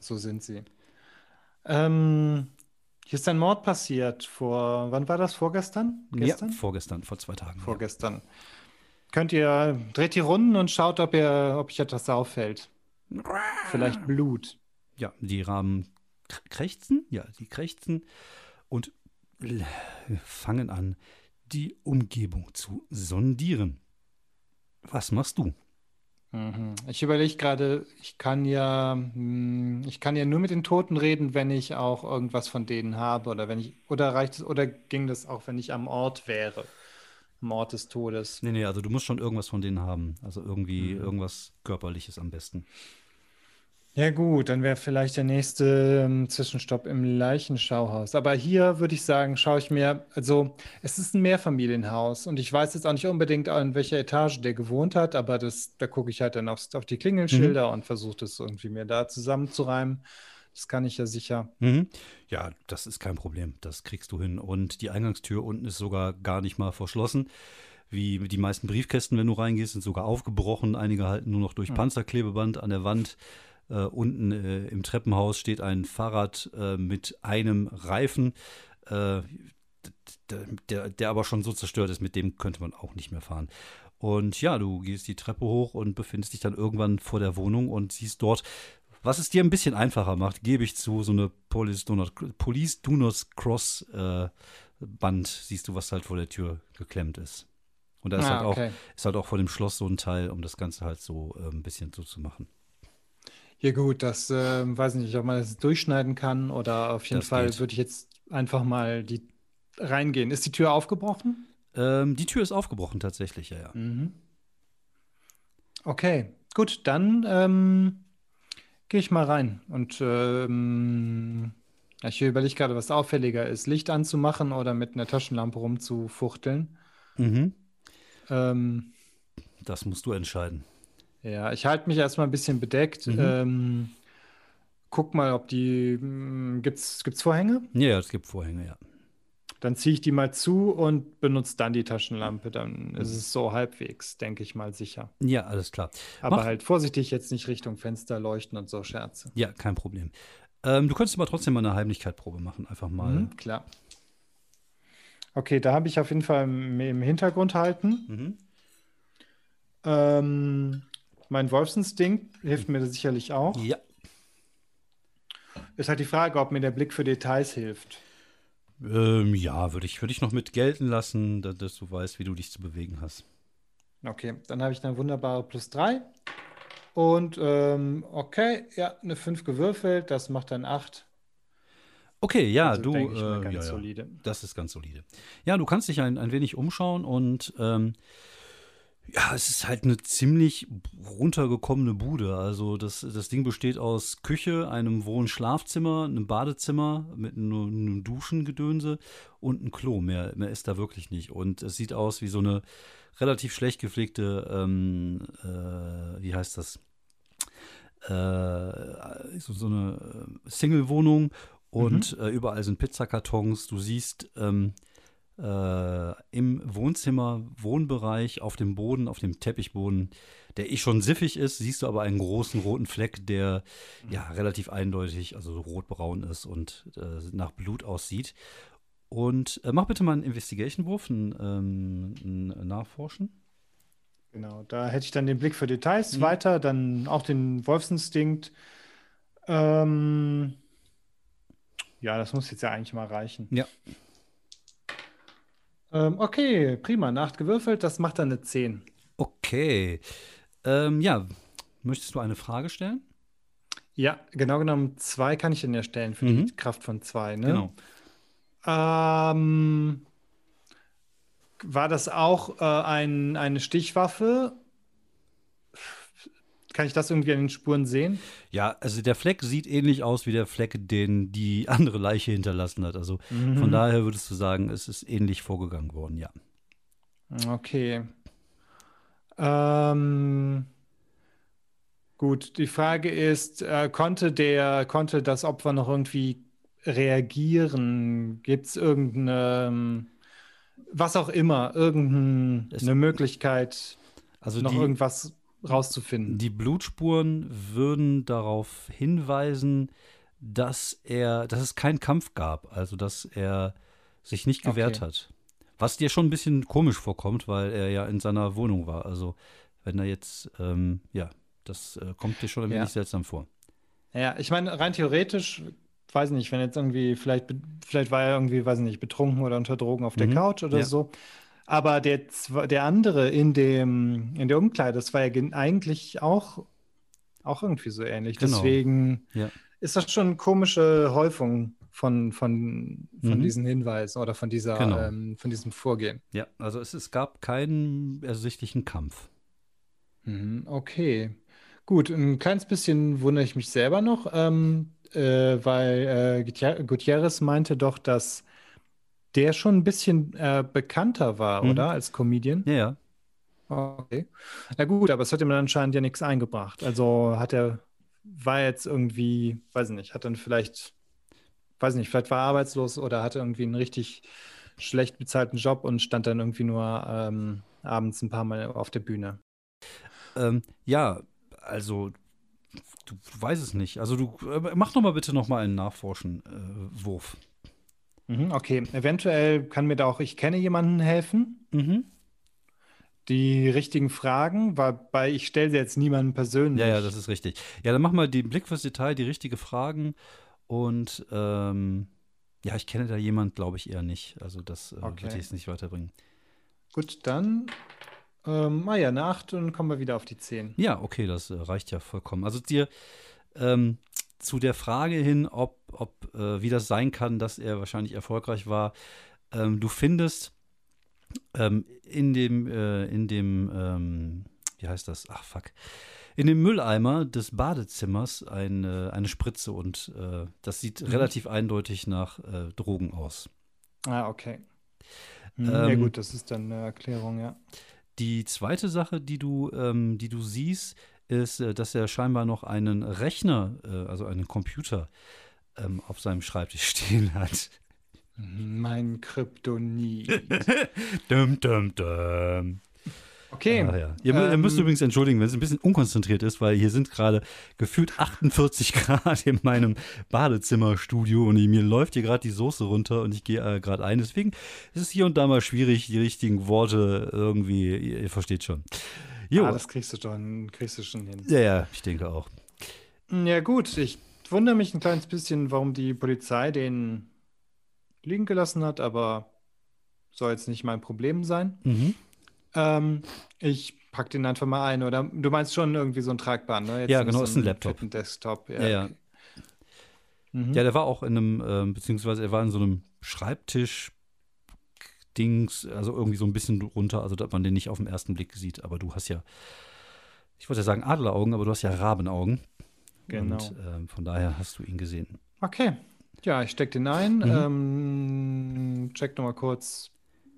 So sind sie. Ähm, hier ist ein Mord passiert vor, wann war das? Vorgestern? Gestern? Ja, vorgestern, vor zwei Tagen. Vorgestern. Könnt ihr, dreht die Runden und schaut, ob ihr, ob euch etwas auffällt. Vielleicht Blut. Ja, die Raben k- krächzen, ja, die krächzen und fangen an, die Umgebung zu sondieren. Was machst du? Mhm. Ich überlege gerade, ich kann ja, hm, ich kann ja nur mit den Toten reden, wenn ich auch irgendwas von denen habe oder wenn ich, oder reicht es, oder ging das auch, wenn ich am Ort wäre? Am Ort des Todes. Nee, nee, also du musst schon irgendwas von denen haben. Also irgendwie irgendwas Körperliches am besten. Ja gut, dann wäre vielleicht der nächste ähm, Zwischenstopp im Leichenschauhaus. Aber hier würde ich sagen, schaue ich mir, also es ist ein Mehrfamilienhaus und ich weiß jetzt auch nicht unbedingt, an welcher Etage der gewohnt hat, aber das, da gucke ich halt dann aufs, auf die Klingelschilder und versuche das irgendwie mir da zusammenzureimen. Das kann ich ja sicher. Mhm. Ja, das ist kein Problem. Das kriegst du hin. Und die Eingangstür unten ist sogar gar nicht mal verschlossen. Wie die meisten Briefkästen, wenn du reingehst, sind sogar aufgebrochen. Einige halten nur noch durch Panzerklebeband an der Wand. Äh, unten äh, im Treppenhaus steht ein Fahrrad äh, mit einem Reifen, äh, der, der, der aber schon so zerstört ist, mit dem könnte man auch nicht mehr fahren. Und ja, du gehst die Treppe hoch und befindest dich dann irgendwann vor der Wohnung und siehst dort, was es dir ein bisschen einfacher macht, gebe ich zu, so eine Police Do Not, Police Do Not Cross äh, Band siehst du, was halt vor der Tür geklemmt ist. Und da ist, Ah, halt, auch, okay. ist halt auch vor dem Schloss so ein Teil, um das Ganze halt so äh, ein bisschen so zu machen. Ja gut, das ähm, weiß nicht, ob man das durchschneiden kann oder auf jeden Das Fall geht. würde ich jetzt einfach mal die reingehen. Ist die Tür aufgebrochen? Ähm, die Tür ist aufgebrochen tatsächlich, ja, ja. Mhm. Okay, gut, dann ähm, gehe ich mal rein und ähm, ich überlege gerade, was auffälliger ist, Licht anzumachen oder mit einer Taschenlampe rumzufuchteln. Mhm. Ähm, Das musst du entscheiden. Ja, ich halte mich erstmal ein bisschen bedeckt. Mhm. Ähm, guck mal, ob die, mh, gibt's, gibt's Vorhänge? Ja, ja, es gibt Vorhänge, ja. Dann ziehe ich die mal zu und benutze dann die Taschenlampe. Dann ist es so halbwegs, denke ich mal, sicher. Ja, alles klar. Aber Mach- halt vorsichtig jetzt nicht Richtung Fenster leuchten und so Scherze. Ja, kein Problem. Ähm, du könntest aber trotzdem mal eine Heimlichkeitprobe machen. Einfach mal. Mhm, klar. Okay, da habe ich auf jeden Fall im im Hintergrund halten. Mhm. Ähm, mein Wolfsinstinkt hilft mir sicherlich auch. Ja. Ist halt die Frage, ob mir der Blick für Details hilft. Ähm, ja, würde ich, würd ich noch mit gelten lassen, da, dass du weißt, wie du dich zu bewegen hast. Okay, dann habe ich eine wunderbare plus 3. Und ähm, okay, ja, eine 5 gewürfelt, das macht dann 8. Okay, ja, Also du. äh, ganz ja, ja. solide. Das ist ganz solide. Ja, du kannst dich ein, ein wenig umschauen und ähm, ja, es ist halt eine ziemlich runtergekommene Bude. Also das, das Ding besteht aus Küche, einem Wohn-Schlafzimmer, einem Badezimmer mit einem, einem Duschengedönse und einem Klo. Mehr, mehr ist da wirklich nicht. Und es sieht aus wie so eine relativ schlecht gepflegte, ähm, äh, wie heißt das? Äh, so, so eine äh, Single-Wohnung und äh, überall sind Pizzakartons. Du siehst ähm, äh, im Wohnzimmer, Wohnbereich, auf dem Boden, auf dem Teppichboden, der eh schon siffig ist, siehst du aber einen großen roten Fleck, der ja relativ eindeutig, also rotbraun ist und äh, nach Blut aussieht. Und äh, mach bitte mal einen Investigation-Wurf, ein, ähm, ein Nachforschen. Genau, da hätte ich dann den Blick für Details Mhm. weiter, dann auch den Wolfsinstinkt. Ähm, ja, das muss jetzt ja eigentlich mal reichen. Ja. Ähm, okay, prima. Nacht gewürfelt, das macht dann eine 10. Okay. Ähm, ja, möchtest du eine Frage stellen? Ja, genau genommen zwei kann ich denn ja stellen für Mhm. die Kraft von zwei, ne? Genau. Ähm, war das auch äh, ein, eine Stichwaffe? Kann ich das irgendwie an den Spuren sehen? Ja, also der Fleck sieht ähnlich aus wie der Fleck, den die [laughs] andere Leiche hinterlassen hat. Also Mhm. von daher würdest du sagen, es ist ähnlich vorgegangen worden, ja. Okay. Ähm, gut, die Frage ist, äh, konnte der, konnte das Opfer noch irgendwie reagieren? Gibt es irgendeine, was auch immer, Es- irgendeine Möglichkeit, Also noch die, irgendwas rauszufinden? die Blutspuren würden darauf hinweisen, dass er, dass es keinen Kampf gab, also dass er sich nicht gewehrt Okay. hat. Was dir schon ein bisschen komisch vorkommt, weil er ja in seiner Wohnung war. Also wenn er jetzt, ähm, ja, das äh, kommt dir schon ein Ja. wenig seltsam vor. Ja, ich meine, rein theoretisch, weiß nicht, wenn jetzt irgendwie, vielleicht, vielleicht war er irgendwie, weiß nicht, betrunken oder unter Drogen auf der Mhm, Couch oder ja. so. Aber der, der andere in dem, in der Umkleide, das war ja gen- eigentlich auch, auch irgendwie so ähnlich. Genau. Deswegen Ja. ist das schon eine komische Häufung von, von, von Mhm. diesen Hinweisen oder von dieser, Genau. ähm, von diesem Vorgehen. Ja, also es, es gab keinen ersichtlichen Kampf. Mhm, okay. Gut, ein kleines bisschen wundere ich mich selber noch, ähm, äh, weil äh, Gutier- Gutierrez meinte doch, dass der schon ein bisschen äh, bekannter war, Mhm. oder? Als Comedian. Ja, ja. Okay. Na gut, aber es hat ihm dann anscheinend ja nichts eingebracht. Also hat er, war jetzt irgendwie, weiß nicht, hat dann vielleicht, weiß nicht, vielleicht war er arbeitslos oder hatte irgendwie einen richtig schlecht bezahlten Job und stand dann irgendwie nur ähm, abends ein paar Mal auf der Bühne. Ähm, ja, also du, du weißt es nicht. Also du äh, mach noch mal bitte noch mal einen Nachforschen-Wurf. Mhm, okay, eventuell kann mir da auch, ich kenne jemanden helfen. mhm. die richtigen Fragen, wobei ich stelle sie jetzt niemandem persönlich. Ja, ja, das ist richtig. Ja, dann mach mal den Blick fürs Detail, die richtigen Fragen und ähm, ja, ich kenne da jemand, glaube ich eher nicht. Also das äh, Okay. wird jetzt nicht weiterbringen. Gut, dann, ähm, ah ja, eine 8 und dann kommen wir wieder auf die 10. Ja, okay, das äh, reicht ja vollkommen. Also dir ähm, zu der Frage hin, ob, ob äh, wie das sein kann, dass er wahrscheinlich erfolgreich war. Ähm, du findest ähm, in dem, äh, in dem, ähm, wie heißt das? Ach fuck. In dem Mülleimer des Badezimmers eine, eine Spritze und äh, das sieht Mhm. relativ eindeutig nach äh, Drogen aus. Ah, okay. Hm, ja Ähm, gut, das ist dann eine Erklärung, ja. Die zweite Sache, die du, ähm, die du siehst, ist, äh, dass er scheinbar noch einen Rechner, äh, also einen Computer, ähm, auf seinem Schreibtisch [laughs] stehen hat. Mein Kryptonit. [laughs] Dum, dum, dum. Okay. Ach ja. Ihr, mü- ihr müsst ähm, übrigens entschuldigen, wenn es ein bisschen unkonzentriert ist, weil hier sind gerade gefühlt 48 [laughs] Grad in meinem Badezimmerstudio und mir läuft hier gerade die Soße runter und ich gehe äh, gerade ein. Deswegen ist es hier und da mal schwierig, die richtigen Worte irgendwie, ihr, ihr versteht schon. Jo. Ah, das kriegst du schon, kriegst du schon hin. ja, ja, ich denke auch. Ja gut, ich wundere mich ein kleines bisschen, warum die Polizei den liegen gelassen hat, aber soll jetzt nicht mein Problem sein. Mhm. Ähm, ich pack den einfach mal ein, oder? Du meinst schon irgendwie so einen tragbaren, ne? Jetzt Ja, genau, ist ein Laptop. fetten Desktop. Ja, ja. okay. Mhm. Ja, der war auch in einem, ähm, beziehungsweise er war in so einem Schreibtisch-Dings, also irgendwie so ein bisschen runter, also dass man den nicht auf den ersten Blick sieht. Aber du hast ja, ich wollte ja sagen Adleraugen, aber du hast ja Rabenaugen. Genau. Und ähm, von daher hast du ihn gesehen. Okay. Ja, ich steck den ein. Mhm. Ähm, check nochmal kurz,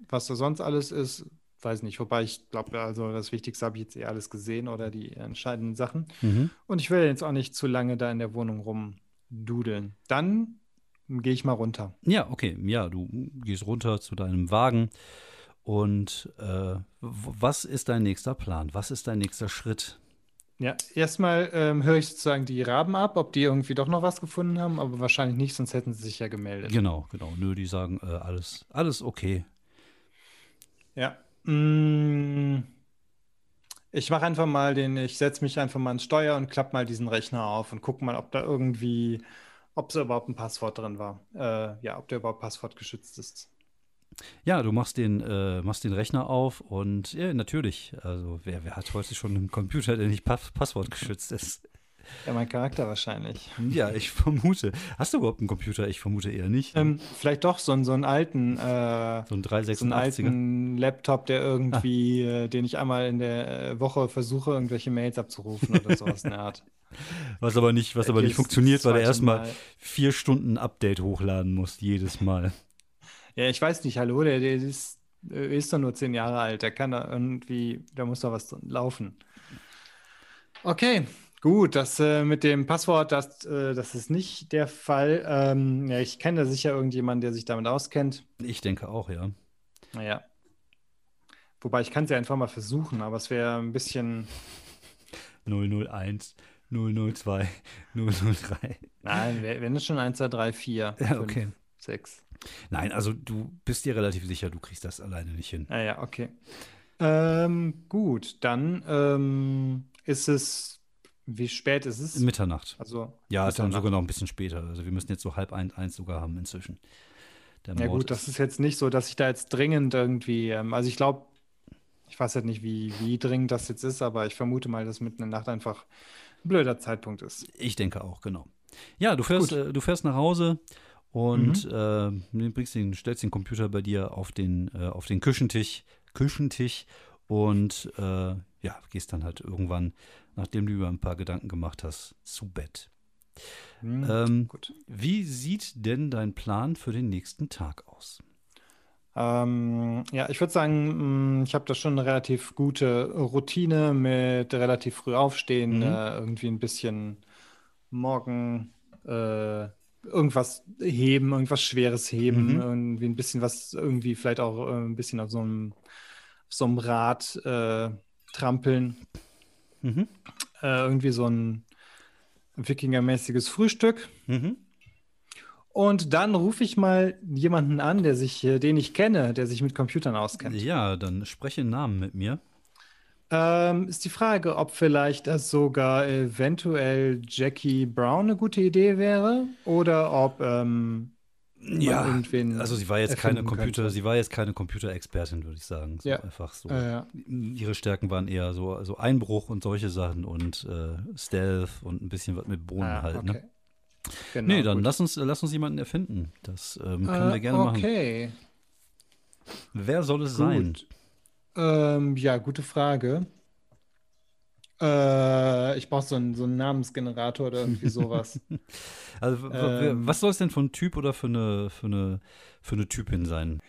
was da sonst alles ist. Weiß nicht, wobei ich glaube, also das Wichtigste habe ich jetzt eh alles gesehen oder die entscheidenden Sachen. Mhm. Und ich will jetzt auch nicht zu lange da in der Wohnung rumdudeln. Dann gehe ich mal runter. Ja, okay. Ja, du gehst runter zu deinem Wagen. Und äh, was ist dein nächster Plan? Was ist dein nächster Schritt? Ja, erstmal ähm, höre ich sozusagen die Raben ab, ob die irgendwie doch noch was gefunden haben, aber wahrscheinlich nicht, sonst hätten sie sich ja gemeldet. Genau, genau. Nö, die sagen, äh, alles, alles okay. Ja. Mm, Ich mache einfach mal den, ich setze mich einfach mal ins Steuer und klappe mal diesen Rechner auf und gucke mal, ob da irgendwie, ob da überhaupt ein Passwort drin war. Äh, ja, ob der überhaupt passwortgeschützt ist. Ja, du machst den, äh, machst den Rechner auf und ja, natürlich. Also wer, wer hat heute schon einen Computer, der nicht pass passwortgeschützt ist? Ja, mein Charakter wahrscheinlich. Ja, ich vermute. Hast du überhaupt einen Computer? Ich vermute eher nicht. Ähm, vielleicht doch so, einen- so einen alten, äh, so ein so einen 386er. alten Laptop, der irgendwie, äh, den ich einmal in der äh, Woche versuche, irgendwelche Mails abzurufen oder sowas in der Art. [laughs] Was aber nicht, was aber nicht Jedes funktioniert, weil er erstmal Mal. vier Stunden Update hochladen muss, jedes Mal. Ja, ich weiß nicht, hallo, der, der ist, äh, ist doch nur zehn Jahre alt, der kann da irgendwie, da muss doch was laufen. Okay, gut, das äh, mit dem Passwort, das, äh, das ist nicht der Fall. Ähm, ja, ich kenne da sicher irgendjemanden, der sich damit auskennt. Ich denke auch, ja. Naja. Wobei ich kann es ja einfach mal versuchen, aber es wäre ein bisschen. 001, 002, 003. Nein, wenn es schon 1, 2, 3, 4, Ja, okay. 6. Nein, also du bist dir relativ sicher, du kriegst das alleine nicht hin. Ah ja, okay. Ähm, gut, dann ähm, ist es. Wie spät ist es? Mitternacht. Also, Ja, ist dann sogar noch ein bisschen später. Also wir müssen jetzt so halb ein, eins sogar haben inzwischen. Der Ja, gut, das ist jetzt nicht so, dass ich da jetzt dringend irgendwie. Ähm, also, ich glaube, ich weiß halt nicht, wie, wie dringend das jetzt ist, aber ich vermute mal, dass mitten in der Nacht einfach ein blöder Zeitpunkt ist. Ich denke auch, genau. Ja, du fährst, äh, du fährst nach Hause und äh, bringst den, stellst den Computer bei dir auf den, äh, auf den Küchentisch, Küchentisch und äh, ja, gehst dann halt irgendwann, nachdem du über ein paar Gedanken gemacht hast, zu Bett. Hm, Ähm. Wie sieht denn dein Plan für den nächsten Tag aus? Ähm, ja, ich würde sagen, mh, ich habe da schon eine relativ gute Routine mit relativ früh aufstehen, Mhm. äh, irgendwie ein bisschen morgen äh, irgendwas heben, irgendwas Schweres heben, Mhm. irgendwie ein bisschen was, irgendwie vielleicht auch äh, ein bisschen auf so einem, auf so einem Rad äh, trampeln, Mhm. äh, irgendwie so ein Wikingermäßiges Frühstück. Mhm. Und dann rufe ich mal jemanden an, der sich, äh, den ich kenne, der sich mit Computern auskennt. Ja, dann spreche einen Namen mit mir. Ähm, ist die Frage, ob vielleicht das sogar eventuell Jackie Brown eine gute Idee wäre oder ob ähm, Ja, irgendwen also sie war jetzt keine Computer, könnte. sie war jetzt keine Computerexpertin, würde ich sagen. So Ja. einfach so. Äh, ja. Ihre Stärken waren eher so, so Einbruch und solche Sachen und äh, Stealth und ein bisschen was mit Bohnen Ah, halt. okay. Ne? Genau, nee, dann gut. lass uns, lass uns jemanden erfinden. Das ähm, können wir Äh, gerne machen. Okay. Wer soll es sein? Ähm, ja, gute Frage. Äh, ich brauche so einen, so einen Namensgenerator oder irgendwie sowas. [laughs] Also, Ähm. was soll es denn für ein Typ oder für eine, für eine, für eine Typin sein?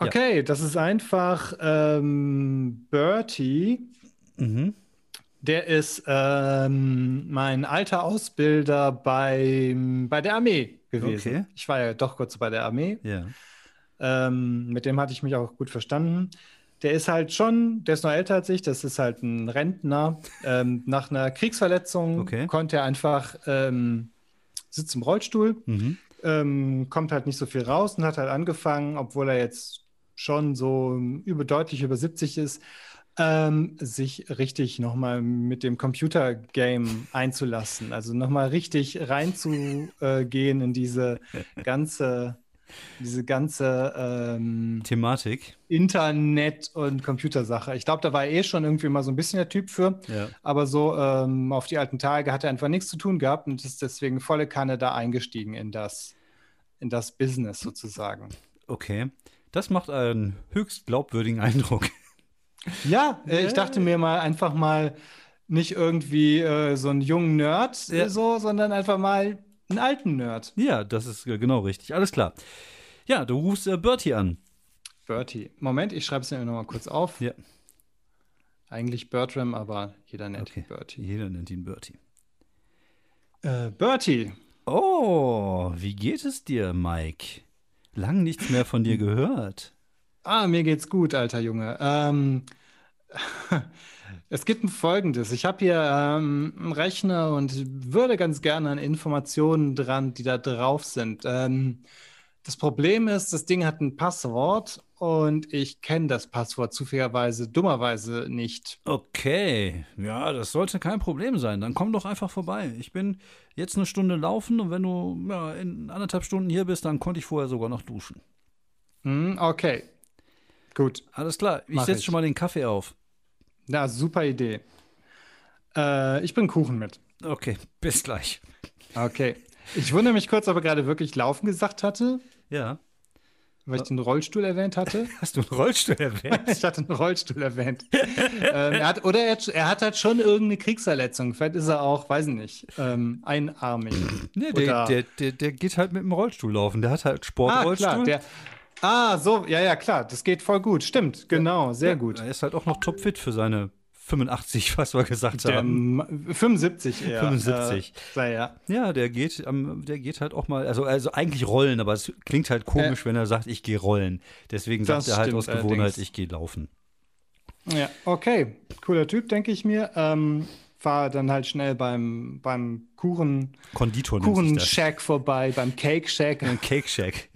Ja. Okay, das ist einfach ähm, Bertie. Mhm. Der ist ähm, mein alter Ausbilder beim, bei der Armee gewesen. Okay. Ich war ja doch kurz bei der Armee. Ja. Ähm, mit dem hatte ich mich auch gut verstanden. Der ist halt schon, der ist noch älter als ich, das ist halt ein Rentner. Ähm, nach einer Kriegsverletzung Okay. konnte er einfach, ähm, sitzt im Rollstuhl, Mhm. ähm, kommt halt nicht so viel raus und hat halt angefangen, obwohl er jetzt schon so über, deutlich über 70 ist, ähm, sich richtig nochmal mit dem Computergame einzulassen. Also nochmal richtig reinzugehen in diese [laughs] ganze, diese ganze ähm, Thematik. Internet- und Computersache. Ich glaube, da war er eh schon irgendwie mal so ein bisschen der Typ für. Ja. Aber so ähm, auf die alten Tage hat er einfach nichts zu tun gehabt und ist deswegen volle Kanne da eingestiegen in das, in das Business sozusagen. Okay. Das macht einen höchst glaubwürdigen Eindruck. Ja, äh, ich dachte mir mal einfach mal nicht irgendwie äh, so einen jungen Nerd Ja. so, sondern einfach mal einen alten Nerd. Ja, das ist äh, genau richtig. Alles klar. Ja, du rufst äh, Bertie an. Bertie. Moment, ich schreibe es mir nochmal kurz auf. Ja. Eigentlich Bertram, aber jeder nennt Okay. ihn Bertie. Jeder nennt ihn Bertie. Äh, Bertie, Oh, wie geht es dir, Mike? Lang nichts mehr von dir gehört. Ah, mir geht's gut, alter Junge. Ähm, [laughs] es gibt ein Folgendes. Ich habe hier ähm, einen Rechner und würde ganz gerne an Informationen dran, die da drauf sind. Ähm, das Problem ist, das Ding hat ein Passwort und ich kenne das Passwort zufälligerweise, dummerweise nicht. Okay, ja, das sollte kein Problem sein. Dann komm doch einfach vorbei. Ich bin jetzt eine Stunde laufen und wenn du ja, in anderthalb Stunden hier bist, dann konnte ich vorher sogar noch duschen. Hm, okay, gut. Alles klar, ich setze schon mal den Kaffee auf. Na, super Idee. Äh, ich bring Kuchen mit. Okay, bis gleich. Okay. Ich wundere mich kurz, ob er gerade wirklich laufen gesagt hatte, Ja. weil ich den Rollstuhl erwähnt hatte. [laughs] Hast du einen Rollstuhl erwähnt? Ich hatte einen Rollstuhl erwähnt. ähm, er hat, oder er, hat- er hat halt schon irgendeine Kriegsverletzung. Vielleicht ist er auch, weiß ich nicht, ähm, einarmig. Nee, der, der, der, der geht halt mit dem Rollstuhl laufen. Der hat halt ah, Sportrollstuhl. klar. Der, ah, so, ja, ja, klar. Das geht voll gut. Stimmt, genau, sehr gut. Er ist halt auch noch topfit für seine 85, was wir gesagt Der, haben. M- 75 eher. 75. Äh, ja. Ja, der geht, ähm, der geht halt auch mal, also, also eigentlich rollen, aber es klingt halt komisch, wenn er sagt, ich gehe rollen. Deswegen sagt er halt aus Gewohnheit, allerdings. ich gehe laufen. Ja, okay. Cooler Typ, denke ich mir. Ähm, war dann halt schnell beim, beim Kuchen, Konditor das. Kuchen-Shack vorbei, beim Cake Shack. [laughs] Cake Shack.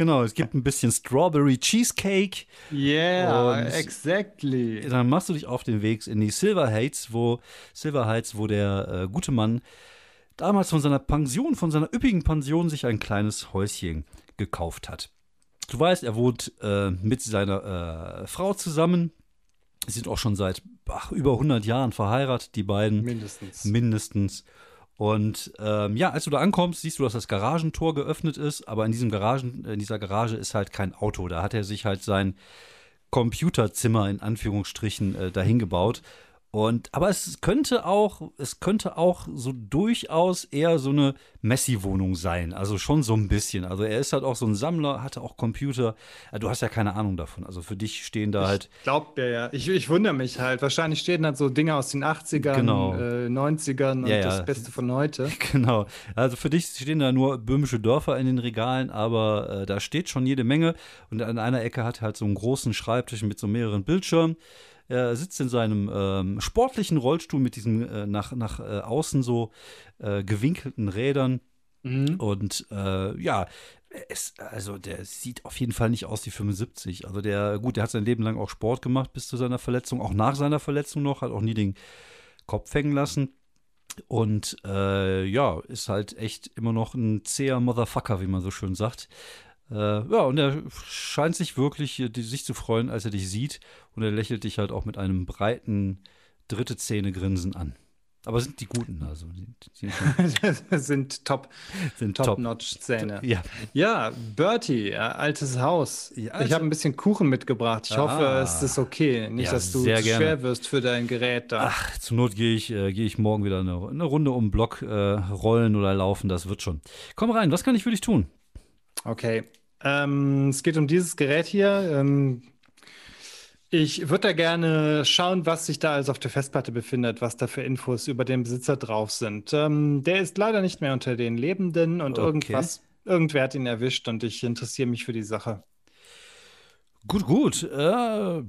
Genau, es gibt ein bisschen Strawberry Cheesecake. Yeah, exactly. Dann machst du dich auf den Weg in die Silver Heights, wo Silver Heights, wo der äh, gute Mann damals von seiner Pension, von seiner üppigen Pension sich ein kleines Häuschen gekauft hat. Du weißt, er wohnt äh, mit seiner äh, Frau zusammen. Sie sind auch schon seit ach, über 100 Jahren verheiratet, die beiden Mindestens. mindestens. Und ähm, ja, als du da ankommst, siehst du, dass das Garagentor geöffnet ist, aber in diesem Garagen, in dieser Garage ist halt kein Auto. Da hat er sich halt sein Computerzimmer in Anführungsstrichen äh, dahin gebaut. Und aber es könnte auch, es könnte auch so durchaus eher so eine Messi-Wohnung sein. Also schon so ein bisschen. Also er ist halt auch so ein Sammler, hatte auch Computer. Ja, du hast ja keine Ahnung davon. Also für dich stehen da halt Glaubt der ja. Ich, ich wundere mich halt. Wahrscheinlich stehen dann so Dinge aus den 80ern, Genau. äh, 90ern und Ja, ja. das Beste von heute. [laughs] Genau. Also für dich stehen da nur böhmische Dörfer in den Regalen, aber äh, da steht schon jede Menge. Und an einer Ecke hat er halt so einen großen Schreibtisch mit so mehreren Bildschirmen. Er sitzt in seinem ähm, sportlichen Rollstuhl mit diesen äh, nach, nach äh, außen so äh, gewinkelten Rädern. Mhm. Und äh, ja, es, also der sieht auf jeden Fall nicht aus wie 75. Also der, gut, der hat sein Leben lang auch Sport gemacht bis zu seiner Verletzung, auch nach seiner Verletzung noch, hat auch nie den Kopf hängen lassen. Und äh, ja, ist halt echt immer noch ein zäher Motherfucker, wie man so schön sagt. Äh, ja, und er scheint sich wirklich äh, die, sich zu freuen, als er dich sieht. Und er lächelt dich halt auch mit einem breiten dritte Zähne Grinsen an. Aber sind die guten, also die, die [laughs] sind top, sind top, top. Ja, ja Bertie, altes Haus. Ja, also, ich habe ein bisschen Kuchen mitgebracht. Ich ah, hoffe, es ist okay, nicht, ja, dass du zu schwer wirst für dein Gerät da. Ach, zur Not gehe ich, äh, gehe ich morgen wieder eine, eine Runde um den Block äh, rollen oder laufen. Das wird schon. Komm rein. Was kann ich für dich tun? Okay. Ähm, es geht um dieses Gerät hier. Ähm, ich würde da gerne schauen, was sich da alles auf der Festplatte befindet, was da für Infos über den Besitzer drauf sind. Ähm, der ist leider nicht mehr unter den Lebenden und okay. irgendwas, irgendwer hat ihn erwischt und ich interessiere mich für die Sache. Gut, gut. Äh,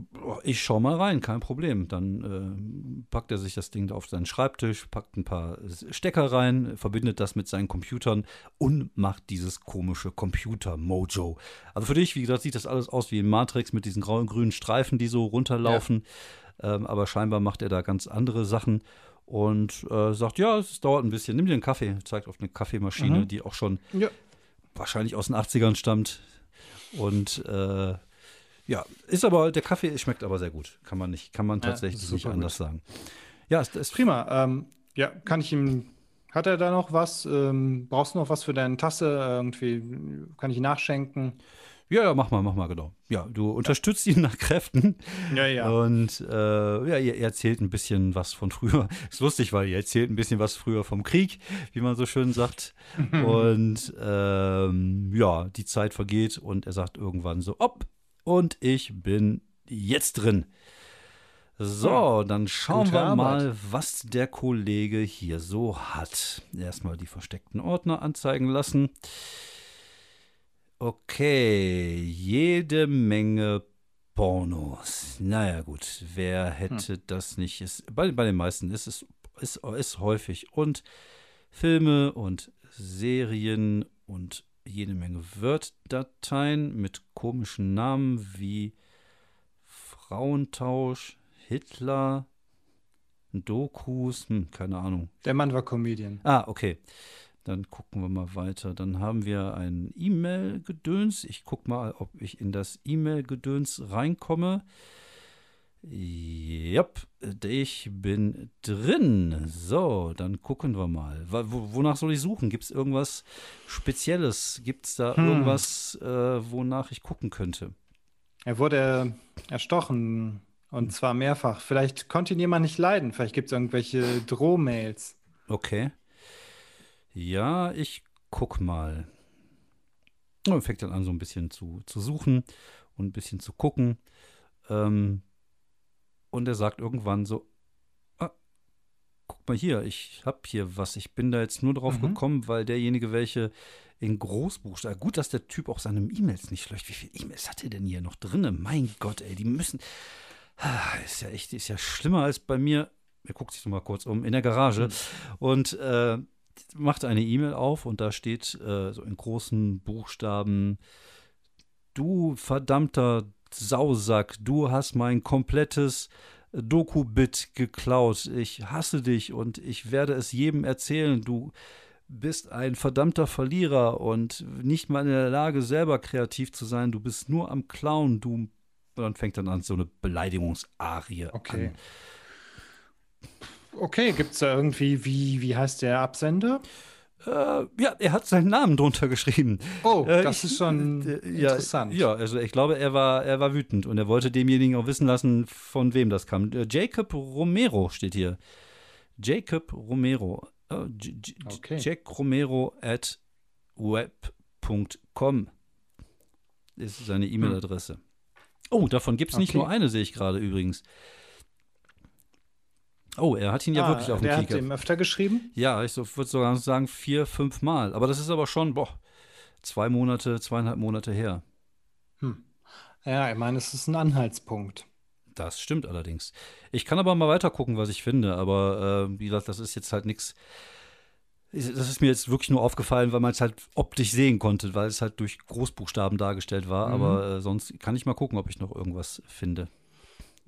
ich schau mal rein, kein Problem. Dann äh, packt er sich das Ding auf seinen Schreibtisch, packt ein paar Stecker rein, verbindet das mit seinen Computern und macht dieses komische Computer-Mojo. Also für dich, wie gesagt, sieht das alles aus wie in Matrix mit diesen grauen grünen Streifen, die so runterlaufen. Ja. Ähm, aber scheinbar macht er da ganz andere Sachen und äh, sagt, ja, es dauert ein bisschen. Nimm dir einen Kaffee, zeigt auf eine Kaffeemaschine, mhm. die auch schon ja. wahrscheinlich aus den 80ern stammt. Und äh, ja, ist aber, der Kaffee schmeckt aber sehr gut. Kann man nicht, kann man tatsächlich ja, nicht anders gut. sagen. Ja, ist, ist prima. Ähm, ja, kann ich ihm, hat er da noch was? Ähm, brauchst du noch was für deine Tasse? Irgendwie, kann ich nachschenken? Ja, ja, mach mal, mach mal, genau. Ja, du unterstützt ihn nach Kräften. Ja, ja. Und äh, ja, ihr, ihr, erzählt ein bisschen was von früher. [laughs] Ist lustig, weil ihr erzählt ein bisschen was früher vom Krieg, wie man so schön sagt. [laughs] und ähm, ja, die Zeit vergeht und er sagt irgendwann so, ob, und ich bin jetzt drin. So, dann schauen Gute wir Arbeit. mal, was der Kollege hier so hat. Erstmal die versteckten Ordner anzeigen lassen. Okay, jede Menge Pornos. Naja, gut, wer hätte hm. das nicht? Ist, bei, bei den meisten ist es ist, ist häufig. Und Filme und Serien und jede Menge Word-Dateien mit komischen Namen wie Frauentausch, Hitler, Dokus, hm, keine Ahnung. Der Mann war Comedian. Ah, okay. Dann gucken wir mal weiter. Dann haben wir ein E-Mail-Gedöns. Ich gucke mal, ob ich in das E-Mail-Gedöns reinkomme. Yep, ich bin drin. So, dann gucken wir mal. Wonach soll ich suchen? Gibt es irgendwas Spezielles? Gibt es da hm. irgendwas, äh, wonach ich gucken könnte? Er wurde erstochen und zwar mehrfach. Vielleicht konnte ihn jemand nicht leiden. Vielleicht gibt es irgendwelche Drohmails. Okay. Ja, ich guck mal. Und fängt dann an, so ein bisschen zu, zu suchen und ein bisschen zu gucken. Ähm, und er sagt irgendwann so, ah, guck mal hier, ich hab hier was. Ich bin da jetzt nur drauf mhm. gekommen, weil derjenige welche in Großbuchstaben. Gut, dass der Typ auch seine E-Mails nicht löscht. Wie viele E-Mails hat er denn hier noch drin? Mein Gott, ey, die müssen. Ah, ist ja echt, ist ja schlimmer als bei mir. Er guckt sich noch mal kurz um in der Garage mhm. und äh, macht eine E-Mail auf und da steht äh, so in großen Buchstaben: Du verdammter Sausack, du hast mein komplettes Doku-Bit geklaut. Ich hasse dich und ich werde es jedem erzählen. Du bist ein verdammter Verlierer und nicht mal in der Lage, selber kreativ zu sein. Du bist nur am Klauen. Du dann fängt dann an so eine Beleidigungsarie okay. an. Okay, gibt es da irgendwie, wie, wie heißt der Absender? Äh, ja, er hat seinen Namen drunter geschrieben. Oh, äh, das ist schon äh, interessant. Ja, also ich glaube, er war, er war wütend und er wollte demjenigen auch wissen lassen, von wem das kam. Äh, Jacob Romero steht hier. Jacob Romero. Oh, okay. Jack Romero at web.com ist seine hm. E-Mail-Adresse. Oh, davon gibt es nicht okay. nur eine, sehe ich gerade übrigens. Oh, er hat ihn ja ah, wirklich auf dem Kieker. Der hat ihm öfter geschrieben? Ja, ich so, würde sogar sagen vier, fünf Mal. Aber das ist aber schon, boah, zwei Monate, zweieinhalb Monate her. Hm. Ja, ich meine, es ist ein Anhaltspunkt. Das stimmt allerdings. Ich kann aber mal weiter gucken, was ich finde. Aber äh, wie gesagt, das ist jetzt halt nichts Das ist mir jetzt wirklich nur aufgefallen, weil man es halt optisch sehen konnte, weil es halt durch Großbuchstaben dargestellt war. Mhm. Aber äh, sonst kann ich mal gucken, ob ich noch irgendwas finde.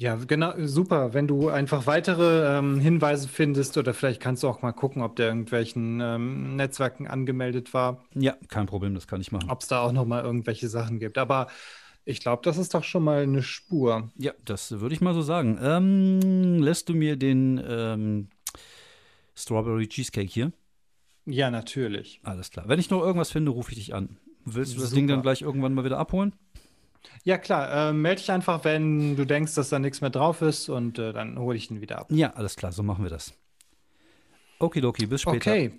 Ja, genau, super. Wenn du einfach weitere ähm, Hinweise findest oder vielleicht kannst du auch mal gucken, ob der irgendwelchen ähm, Netzwerken angemeldet war, Ja, kein Problem, das kann ich machen. ob es da auch noch mal irgendwelche Sachen gibt. Aber ich glaube, das ist doch schon mal eine Spur. Ja, das würde ich mal so sagen. Ähm, lässt du mir den ähm, Strawberry Cheesecake hier? Ja, natürlich. Alles klar. Wenn ich noch irgendwas finde, rufe ich dich an. Willst du das Ding Super. dann gleich irgendwann mal wieder abholen? Ja, klar. Äh, melde dich einfach, wenn du denkst, dass da nichts mehr drauf ist und äh, dann hole ich ihn wieder ab. Ja, alles klar, so machen wir das. Okidoki, bis später. Okay.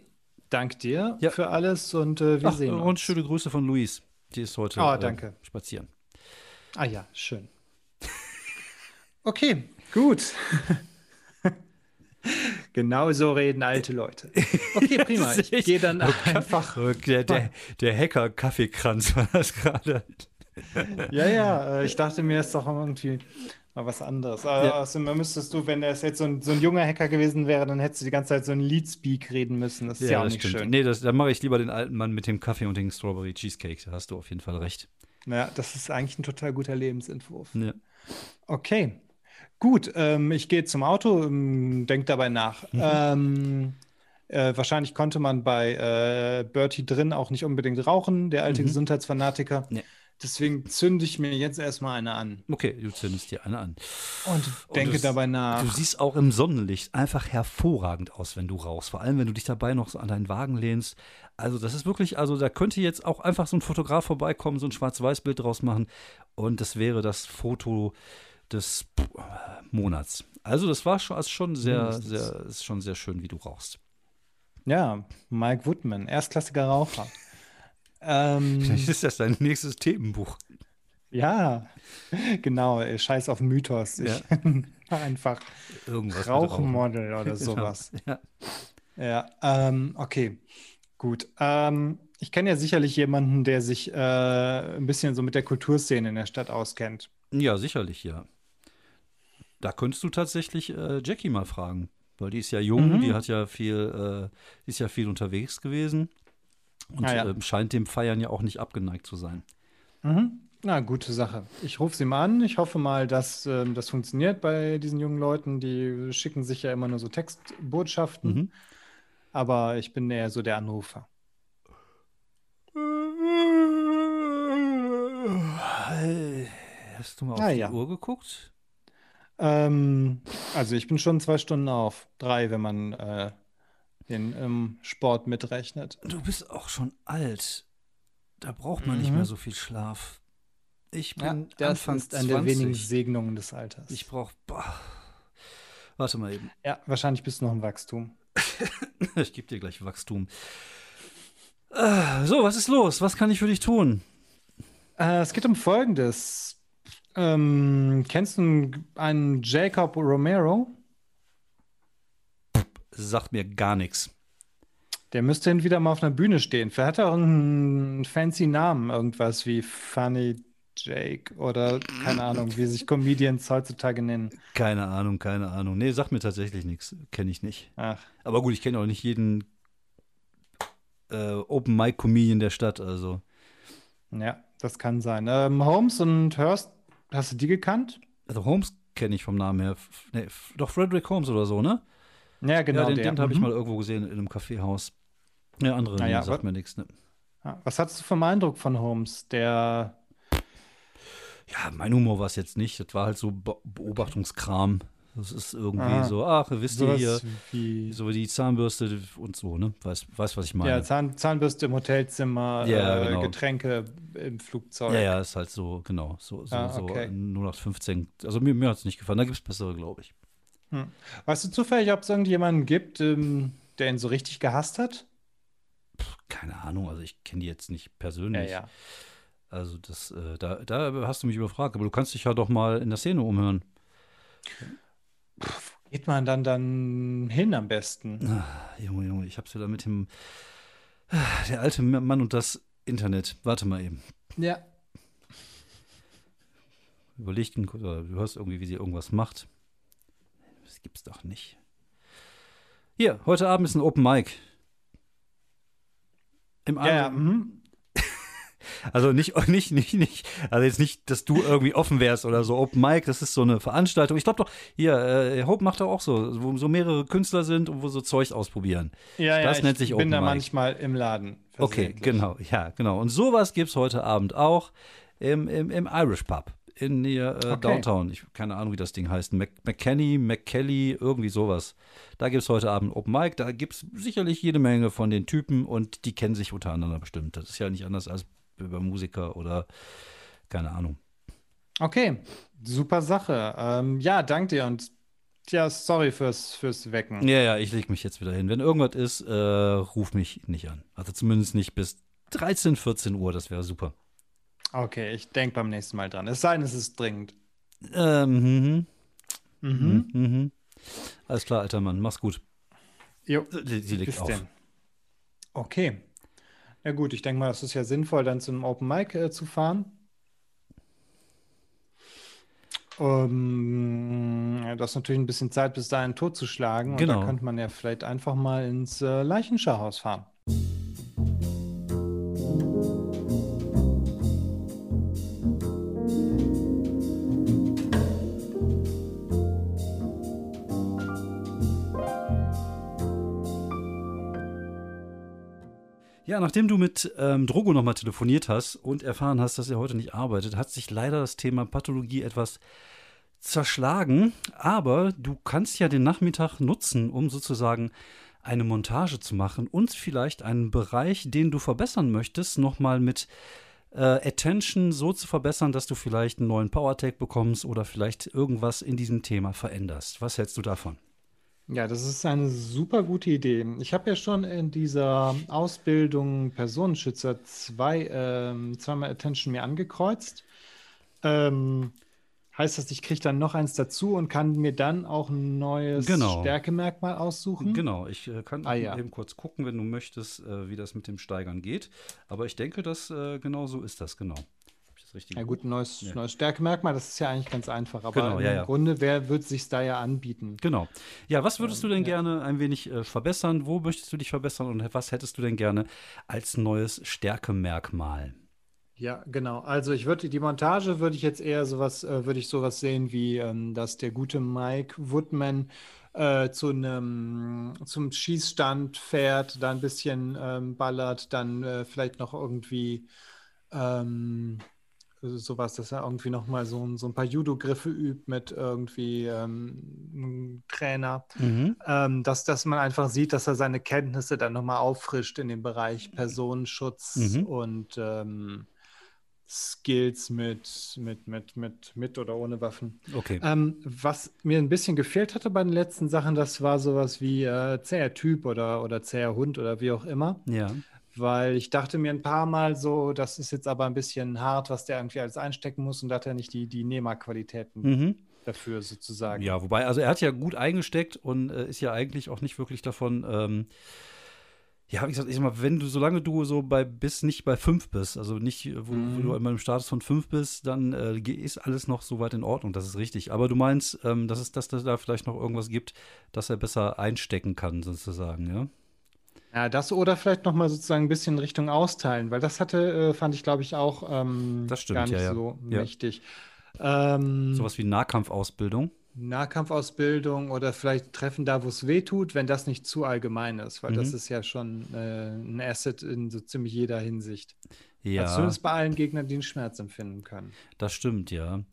Dank dir Ja. für alles und äh, wir Ach, sehen uns. und schöne Grüße von Luis. Die ist heute Ah, äh, danke. spazieren. Ah ja, schön. [laughs] Okay, gut. [laughs] genau so reden alte Leute. Okay, prima. [laughs] Ich gehe dann einfach. Oh, Der, der, der Hacker-Kaffeekranz war das gerade. Ja, ja, äh, ich dachte mir, ist doch irgendwie mal was anderes. Äh, Ja. Außerdem müsstest du, wenn das jetzt so ein, so ein junger Hacker gewesen wäre, dann hättest du die ganze Zeit so ein Leadspeak reden müssen. Das ist ja, auch das nicht stimmt. schön. Nee, das, dann mache ich lieber den alten Mann mit dem Kaffee und dem Strawberry Cheesecake. Da hast du auf jeden Fall recht. Ja, das ist eigentlich ein total guter Lebensentwurf. Ja. Okay, gut. Ähm, ich gehe zum Auto, ähm, denk dabei nach. Mhm. Ähm, äh, wahrscheinlich konnte man bei äh, Bertie drin auch nicht unbedingt rauchen, der alte Mhm. Gesundheitsfanatiker. Nee. Deswegen zünde ich mir jetzt erstmal eine an Okay, du zündest dir eine an. und Und denke das- dabei nach. Du siehst auch im Sonnenlicht einfach hervorragend aus, wenn du rauchst. Vor allem, wenn du dich dabei noch so an deinen Wagen lehnst. Also, das ist wirklich, also da könnte jetzt auch einfach so ein Fotograf vorbeikommen, so ein Schwarz-Weiß-Bild draus machen. Und das wäre das Foto des äh, Monats. Also, das war schon, also schon sehr, Mindestens. sehr, ist schon sehr schön, wie du rauchst. Ja, Mike Woodman, erstklassiger Raucher. Ähm, Vielleicht ist das dein nächstes Themenbuch. ja, genau, äh, scheiß auf Mythos. Ich [laughs] einfach Irgendwas. Rauchmodel oder [laughs] Genau. sowas. Ja. Ja, ähm, okay, gut. Ähm, ich kenne ja sicherlich jemanden, der sich äh, ein bisschen so mit der Kulturszene in der Stadt auskennt. ja, sicherlich, ja. Da könntest du tatsächlich äh, Jackie mal fragen. Weil die ist ja jung, Mhm. die hat ja viel, äh, die ist ja viel unterwegs gewesen und Ah, ja. ähm, scheint dem Feiern ja auch nicht abgeneigt zu sein. Mhm. Na, gute Sache. Ich rufe sie mal an. Ich hoffe mal, dass ähm, das funktioniert bei diesen jungen Leuten. Die schicken sich ja immer nur so Textbotschaften. Mhm. Aber ich bin eher so der Anrufer. Hast du mal auf Ah, die ja. Uhr geguckt? Ähm, also ich bin schon zwei Stunden auf. Drei, wenn man äh, den ähm, Sport mitrechnet. Du bist auch schon alt. Da braucht man nicht Mhm. mehr so viel Schlaf. Ich bin das Anfang ist eine der 20. wenigen Segnungen des Alters. Ich brauche. Warte mal eben. ja, wahrscheinlich bist du noch im Wachstum. [laughs] Ich gebe dir gleich Wachstum. Äh, So, was ist los? Was kann ich für dich tun? Äh, es geht um Folgendes. Ähm, kennst du einen Jacob Romero? Sagt mir gar nichts. Der müsste hin wieder mal auf einer Bühne stehen. Vielleicht hat er auch einen fancy Namen, irgendwas wie Funny Jake oder keine Ahnung, wie sich Comedians heutzutage nennen. Keine Ahnung, keine Ahnung. Nee, sagt mir tatsächlich nichts. Kenne ich nicht. Ach, Aber gut, ich kenne auch nicht jeden äh, Open Mic Comedian der Stadt. Also ja, das kann sein. Ähm, Holmes und Hurst, hast du die gekannt? Also Holmes kenne ich vom Namen her. Nee, doch Frederick Holmes oder so, ne? Ja, genau. ja, den, den habe ich Mhm. mal irgendwo gesehen in einem Kaffeehaus. Ja, andere ja, nee, sagt mir nichts. Ne? Was hattest du für einen Eindruck von Holmes? Der, Ja, mein Humor war es jetzt nicht. Das war halt so Be Beobachtungskram. Das ist irgendwie Aha. so, ach, wisst ihr hier, wie so die Zahnbürste und so, ne? Weiß, weiß was ich meine. ja, Zahn, Zahnbürste im Hotelzimmer, Ja, äh, genau. Getränke im Flugzeug. ja, ja, ist halt so, genau. So, so, Ah, so okay. 0815. Also mir, mir hat es nicht gefallen. Da gibt es bessere, glaube ich. Hm. Weißt du zufällig, ob es irgendjemanden gibt, ähm, der ihn so richtig gehasst hat? Keine Ahnung, also ich kenne die jetzt nicht persönlich. ja. Also das, äh, da, da hast du mich überfragt, aber du kannst dich ja doch mal in der Szene umhören. Geht man dann dann hin am besten? Ah, Junge, Junge, ich hab's wieder mit dem Ah, der alte Mann und das Internet. Warte mal eben. Ja. Überleg ihn kurz, oder du hörst irgendwie, wie sie irgendwas macht. Gibt's doch nicht. Hier, heute Abend ist ein Open Mic. Im Ja, ja, mhm. [laughs] Also nicht, [laughs] nicht, nicht, nicht, also jetzt nicht, dass du irgendwie offen wärst oder so. Open Mic, das ist so eine Veranstaltung. Ich glaube doch, hier, äh, Hope macht doch auch so, wo so mehrere Künstler sind und wo so Zeugs ausprobieren. ja, ja, Das ich nennt sich bin Open da Mic. manchmal im Laden. Okay, genau, ja, genau. Und sowas gibt es heute Abend auch im, im, im Irish Pub in Nähe äh, Okay. Downtown. Ich keine Ahnung, wie das Ding heißt. Mc, McKenny, McKelly, irgendwie sowas. Da gibt es heute Abend Open Mic. Da gibt es sicherlich jede Menge von den Typen und die kennen sich untereinander bestimmt. Das ist ja nicht anders als über Musiker oder keine Ahnung. Okay, super Sache. Ähm, ja, dank dir und ja, sorry fürs, fürs Wecken. Ja, ja, ich leg mich jetzt wieder hin. Wenn irgendwas ist, äh, ruf mich nicht an. Also zumindest nicht bis 13, 14 Uhr. Das wäre super. Okay, ich denke beim nächsten Mal dran. Es sei denn, es ist dringend. Ähm, mhm. Mhm. Mhm. Mhm. Alles klar, alter Mann. Mach's gut. Jo, Sie, sie legt bis auf. denn. Okay. Ja gut, ich denke mal, es ist ja sinnvoll, dann zu einem Open Mic äh, zu fahren. Ähm, ja, das ist natürlich ein bisschen Zeit, bis dahin totzuschlagen. Und Genau. da könnte man ja vielleicht einfach mal ins äh, Leichenschauhaus fahren. Ja, nachdem du mit ähm, Drogo nochmal telefoniert hast und erfahren hast, dass er heute nicht arbeitet, hat sich leider das Thema Pathologie etwas zerschlagen. Aber du kannst ja den Nachmittag nutzen, um sozusagen eine Montage zu machen und vielleicht einen Bereich, den du verbessern möchtest, nochmal mit äh, Attention so zu verbessern, dass du vielleicht einen neuen Power-Tag bekommst oder vielleicht irgendwas in diesem Thema veränderst. Was hältst du davon? Ja, das ist eine super gute Idee. Ich habe ja schon in dieser Ausbildung Personenschützer zwei, ähm, zweimal Attention mir angekreuzt. Ähm, heißt das, ich kriege dann noch eins dazu und kann mir dann auch ein neues Genau. Stärkemerkmal aussuchen? Genau, ich äh, kann Ah, ja. eben kurz gucken, wenn du möchtest, äh, wie das mit dem Steigern geht. Aber ich denke, dass äh, genau so ist das, genau. Das richtig Ja gut, ein neues, Ja. neues Stärkemerkmal, das ist ja eigentlich ganz einfach. Aber Genau, im ja. Grunde, wer wird sich da ja anbieten? Genau. Ja, was würdest du denn ja. gerne ein wenig äh, verbessern? Wo möchtest du dich verbessern und was hättest du denn gerne als neues Stärkemerkmal? Ja, genau. Also ich würde die Montage würde ich jetzt eher sowas, äh, würde ich sowas sehen wie, ähm, dass der gute Mike Woodman äh, zu einem zum Schießstand fährt, da ein bisschen ähm, ballert, dann äh, vielleicht noch irgendwie ähm, sowas, dass er irgendwie noch mal so, ein- so ein paar Judo-Griffe übt mit irgendwie ähm, einem Trainer. Ähm, dass, dass man einfach sieht, dass er seine Kenntnisse dann nochmal auffrischt in dem Bereich Personenschutz Mhm. und ähm, Skills mit, mit, mit, mit, mit oder ohne Waffen. Okay. Ähm, was mir ein bisschen gefehlt hatte bei den letzten Sachen, das war sowas wie äh, zäher Typ oder, oder zäher Hund oder wie auch immer. Ja. Weil ich dachte mir ein paar Mal so, das ist jetzt aber ein bisschen hart, was der irgendwie alles einstecken muss und da hat er nicht die, die Nehmerqualitäten Mhm. dafür sozusagen. Ja, wobei, also er hat ja gut eingesteckt und äh, ist ja eigentlich auch nicht wirklich davon. Ähm, ja, wie gesagt, ich sag mal, wenn du, solange du so bei bis nicht bei fünf bist, also nicht, äh, wo, wo Mhm. du in einem Status von fünf bist, dann äh, ist alles noch soweit in Ordnung, das ist richtig. Aber du meinst, ähm, dass es, dass es da vielleicht noch irgendwas gibt, dass er besser einstecken kann, sozusagen, ja? Ja, das oder vielleicht nochmal sozusagen ein bisschen Richtung Austeilen, weil das hatte, äh, fand ich, glaube ich, auch ähm, Das stimmt, gar nicht ja, ja. so Ja. mächtig. Ähm, Sowas wie Nahkampfausbildung. Nahkampfausbildung oder vielleicht Treffen da, wo es weh tut, wenn das nicht zu allgemein ist, weil das Mhm. ist ja schon äh, ein Asset in so ziemlich jeder Hinsicht. Also Ja. zumindest bei allen Gegnern, die einen Schmerz empfinden können. Das stimmt, ja.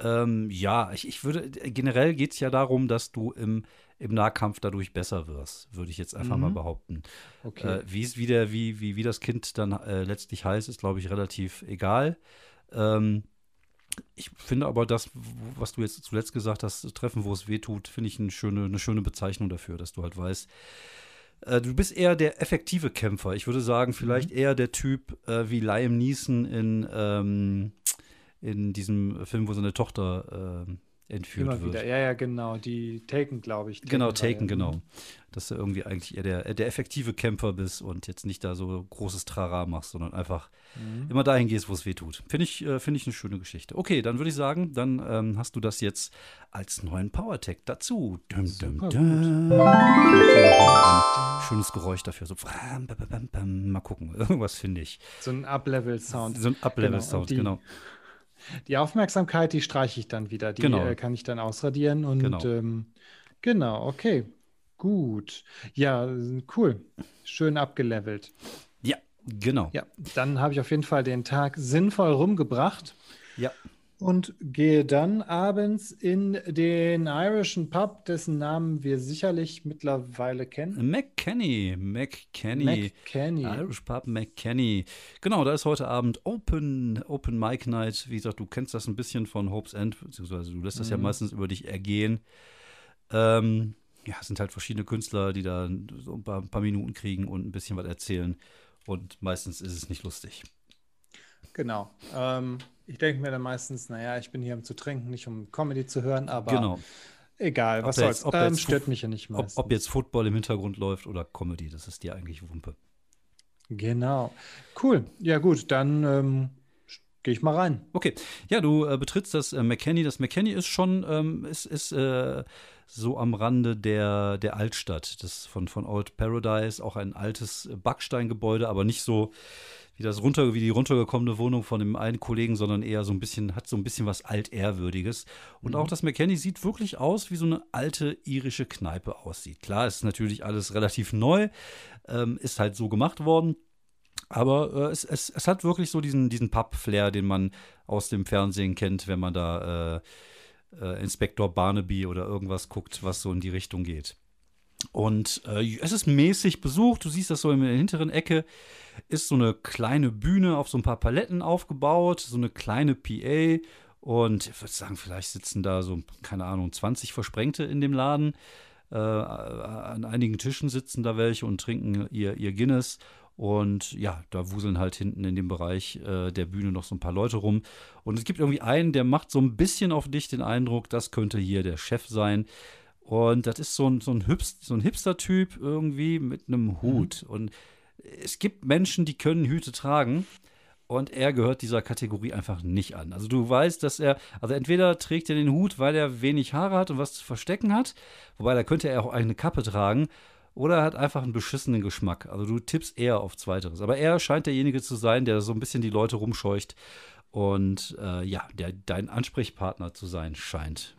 Ähm, ja, ich, ich würde, generell geht es ja darum, dass du im, im Nahkampf dadurch besser wirst, würde ich jetzt einfach mal Mhm. behaupten. Okay. Äh, wie es wieder, wie, wie, wie das Kind dann äh, letztlich heißt, ist, glaube ich, relativ egal. Ähm, ich finde aber das, was du jetzt zuletzt gesagt hast, Treffen, wo es weh tut, finde ich eine schöne, eine schöne Bezeichnung dafür, dass du halt weißt, äh, du bist eher der effektive Kämpfer. Ich würde sagen, vielleicht eher der Typ äh, wie Liam Neeson in, ähm, in diesem Film, wo seine Tochter äh, entführt Immer wird. wieder. Ja, ja, genau. Die Taken, glaube ich. Genau, Taken-Reihe. Taken, genau. Dass du irgendwie eigentlich eher der, der effektive Kämpfer bist und jetzt nicht da so großes Trara machst, sondern einfach Mhm. immer dahin gehst, wo es weh tut. Finde ich, äh, finde ich eine schöne Geschichte. Okay, dann würde ich sagen, dann ähm, hast du das jetzt als neuen Power-Tag dazu. Dum, dum, dum. Schönes Geräusch dafür. So, mal gucken, [laughs] irgendwas finde ich. So ein Up-Level-Sound. So ein Up-Level-Sound, genau. Die Aufmerksamkeit, die streiche ich dann wieder. Die Genau. äh, kann ich dann ausradieren. Und Genau. ähm, genau, okay. Gut. Ja, cool. Schön abgelevelt. Ja, genau. Ja, dann habe ich auf jeden Fall den Tag sinnvoll rumgebracht Ja. Und gehe dann abends in den irischen Pub, dessen Namen wir sicherlich mittlerweile kennen. McKenny, McKenny. McKenny. Irish Pub McKenny. Genau, da ist heute Abend Open, Open Mic Night. Wie gesagt, du kennst das ein bisschen von Hope's End, beziehungsweise du lässt das ja Mhm. meistens über dich ergehen. Ähm, ja, es sind halt verschiedene Künstler, die da so ein paar, ein paar Minuten kriegen und ein bisschen was erzählen. Und meistens ist es nicht lustig. Genau. Ähm, ich denke mir dann meistens, naja, ich bin hier, um zu trinken, nicht um Comedy zu hören, aber genau. egal, Ob was soll's. jetzt- ob ähm, jetzt stört mich ja nicht Ob, meistens. ob jetzt Football im Hintergrund läuft oder Comedy, das ist dir eigentlich Wumpe. Genau. Cool. Ja, gut, dann ähm, gehe ich mal rein. Okay, ja, du äh, betrittst das äh, McKenny. Das McKenny ist schon, ähm, ist, ist äh, so am Rande der, der Altstadt, das von, von Old Paradise, auch ein altes Backsteingebäude, aber nicht so wie das runter, wie die runtergekommene Wohnung von dem einen Kollegen, sondern eher so ein bisschen, hat so ein bisschen was Altehrwürdiges. Und auch das McKenny sieht wirklich aus, wie so eine alte irische Kneipe aussieht. Klar, ist natürlich alles relativ neu, ähm, ist halt so gemacht worden. Aber äh, es, es, es hat wirklich so diesen, diesen Pub-Flair, den man aus dem Fernsehen kennt, wenn man da äh, äh, Inspektor Barnaby oder irgendwas guckt, was so in die Richtung geht. Und äh, es ist mäßig besucht. Du siehst das so in der hinteren Ecke. Ist so eine kleine Bühne auf so ein paar Paletten aufgebaut, so eine kleine PA. Und ich würde sagen, vielleicht sitzen da so, keine Ahnung, 20 Versprengte in dem Laden. Äh, an einigen Tischen sitzen da welche und trinken ihr, ihr Guinness. Und ja, da wuseln halt hinten in dem Bereich äh, der Bühne noch so ein paar Leute rum. Und es gibt irgendwie einen, der macht so ein bisschen auf dich den Eindruck, das könnte hier der Chef sein. Und das ist so ein, so ein, Hipst, so ein Hipster-Typ irgendwie mit einem Hut. Und es gibt Menschen, die können Hüte tragen. Und er gehört dieser Kategorie einfach nicht an. Also du weißt, dass er, also entweder trägt er den Hut, weil er wenig Haare hat und was zu verstecken hat, wobei da könnte er auch eine Kappe tragen, oder er hat einfach einen beschissenen Geschmack. Also du tippst eher auf Zweiteres. Aber er scheint derjenige zu sein, der so ein bisschen die Leute rumscheucht und äh, ja, der dein Ansprechpartner zu sein scheint.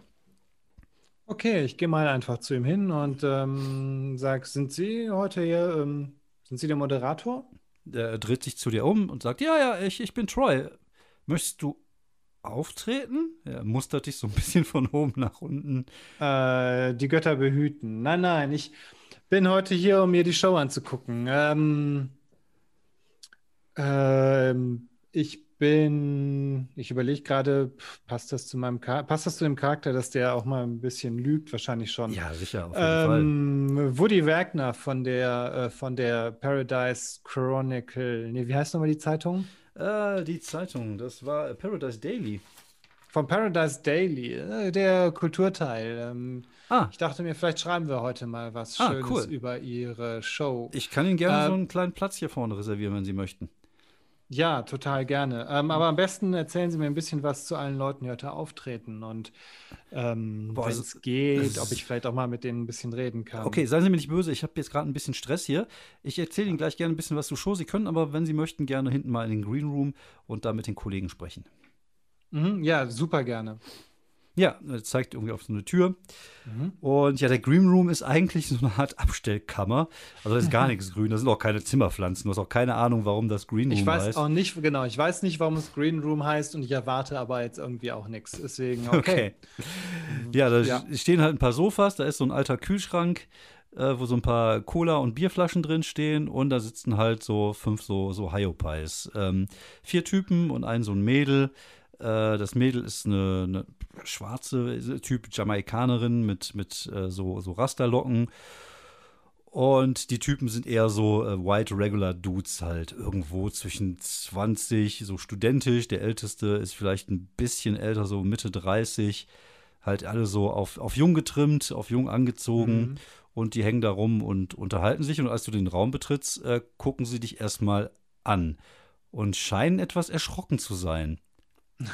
Okay, ich gehe mal einfach zu ihm hin und ähm, sag, sind Sie heute hier, ähm, sind Sie der Moderator? Er dreht sich zu dir um und sagt, ja, ja, ich, ich bin Troy. Möchtest du auftreten? Er mustert dich so ein bisschen von oben nach unten. Äh, die Götter behüten. Nein, nein, ich bin heute hier, um mir die Show anzugucken. Ähm, ähm, ich bin, ich überlege gerade, passt das zu meinem Char passt das zu dem Charakter, dass der auch mal ein bisschen lügt? Wahrscheinlich schon. Ja, sicher, auf jeden Fall. Ähm, Woody Wagner von der, äh, von der Paradise Chronicle. Nee, wie heißt nochmal die Zeitung? Äh, die Zeitung, das war Paradise Daily. Von Paradise Daily, äh, der Kulturteil. Ähm, Ah, ich dachte mir, vielleicht schreiben wir heute mal was Ah, Schönes cool. über Ihre Show. ich kann Ihnen gerne Äh, so einen kleinen Platz hier vorne reservieren, wenn Sie möchten. Ja, total gerne. Ähm, aber am besten erzählen Sie mir ein bisschen was zu allen Leuten, die heute auftreten und ähm, wenn also, es geht, ob ich vielleicht auch mal mit denen ein bisschen reden kann. Okay, seien Sie mir nicht böse, ich habe jetzt gerade ein bisschen Stress hier. Ich erzähle Ihnen gleich gerne ein bisschen was zur Show. Sie können aber, wenn Sie möchten, gerne hinten mal in den Green Room und da mit den Kollegen sprechen. Mhm, ja, super gerne. Ja, er zeigt irgendwie auf so eine Tür. Mhm. Und ja, der Green Room ist eigentlich so eine Art Abstellkammer. Also da ist gar [laughs] nichts grün, da sind auch keine Zimmerpflanzen. Du hast auch keine Ahnung, warum das Green Room Ich weiß heißt. auch nicht, genau, ich weiß nicht, warum es Green Room heißt und ich erwarte aber jetzt irgendwie auch nichts. Deswegen, okay. Okay. Ja, da Ja. stehen halt ein paar Sofas, da ist so ein alter Kühlschrank, äh, wo so ein paar Cola- und Bierflaschen drin stehen und da sitzen halt so fünf so, so Hyopies. Ähm, vier Typen und ein so ein Mädel. Äh, das Mädel ist eine, eine schwarze Typ Jamaikanerin mit, mit äh, so, so Rasterlocken. Und die Typen sind eher so äh, White Regular Dudes halt, irgendwo zwischen 20, so studentisch. Der Älteste ist vielleicht ein bisschen älter, so Mitte 30. Halt alle so auf, auf jung getrimmt, auf jung angezogen. Mhm. Und die hängen da rum und unterhalten sich. Und als du den Raum betrittst, äh, gucken sie dich erstmal an und scheinen etwas erschrocken zu sein. [laughs]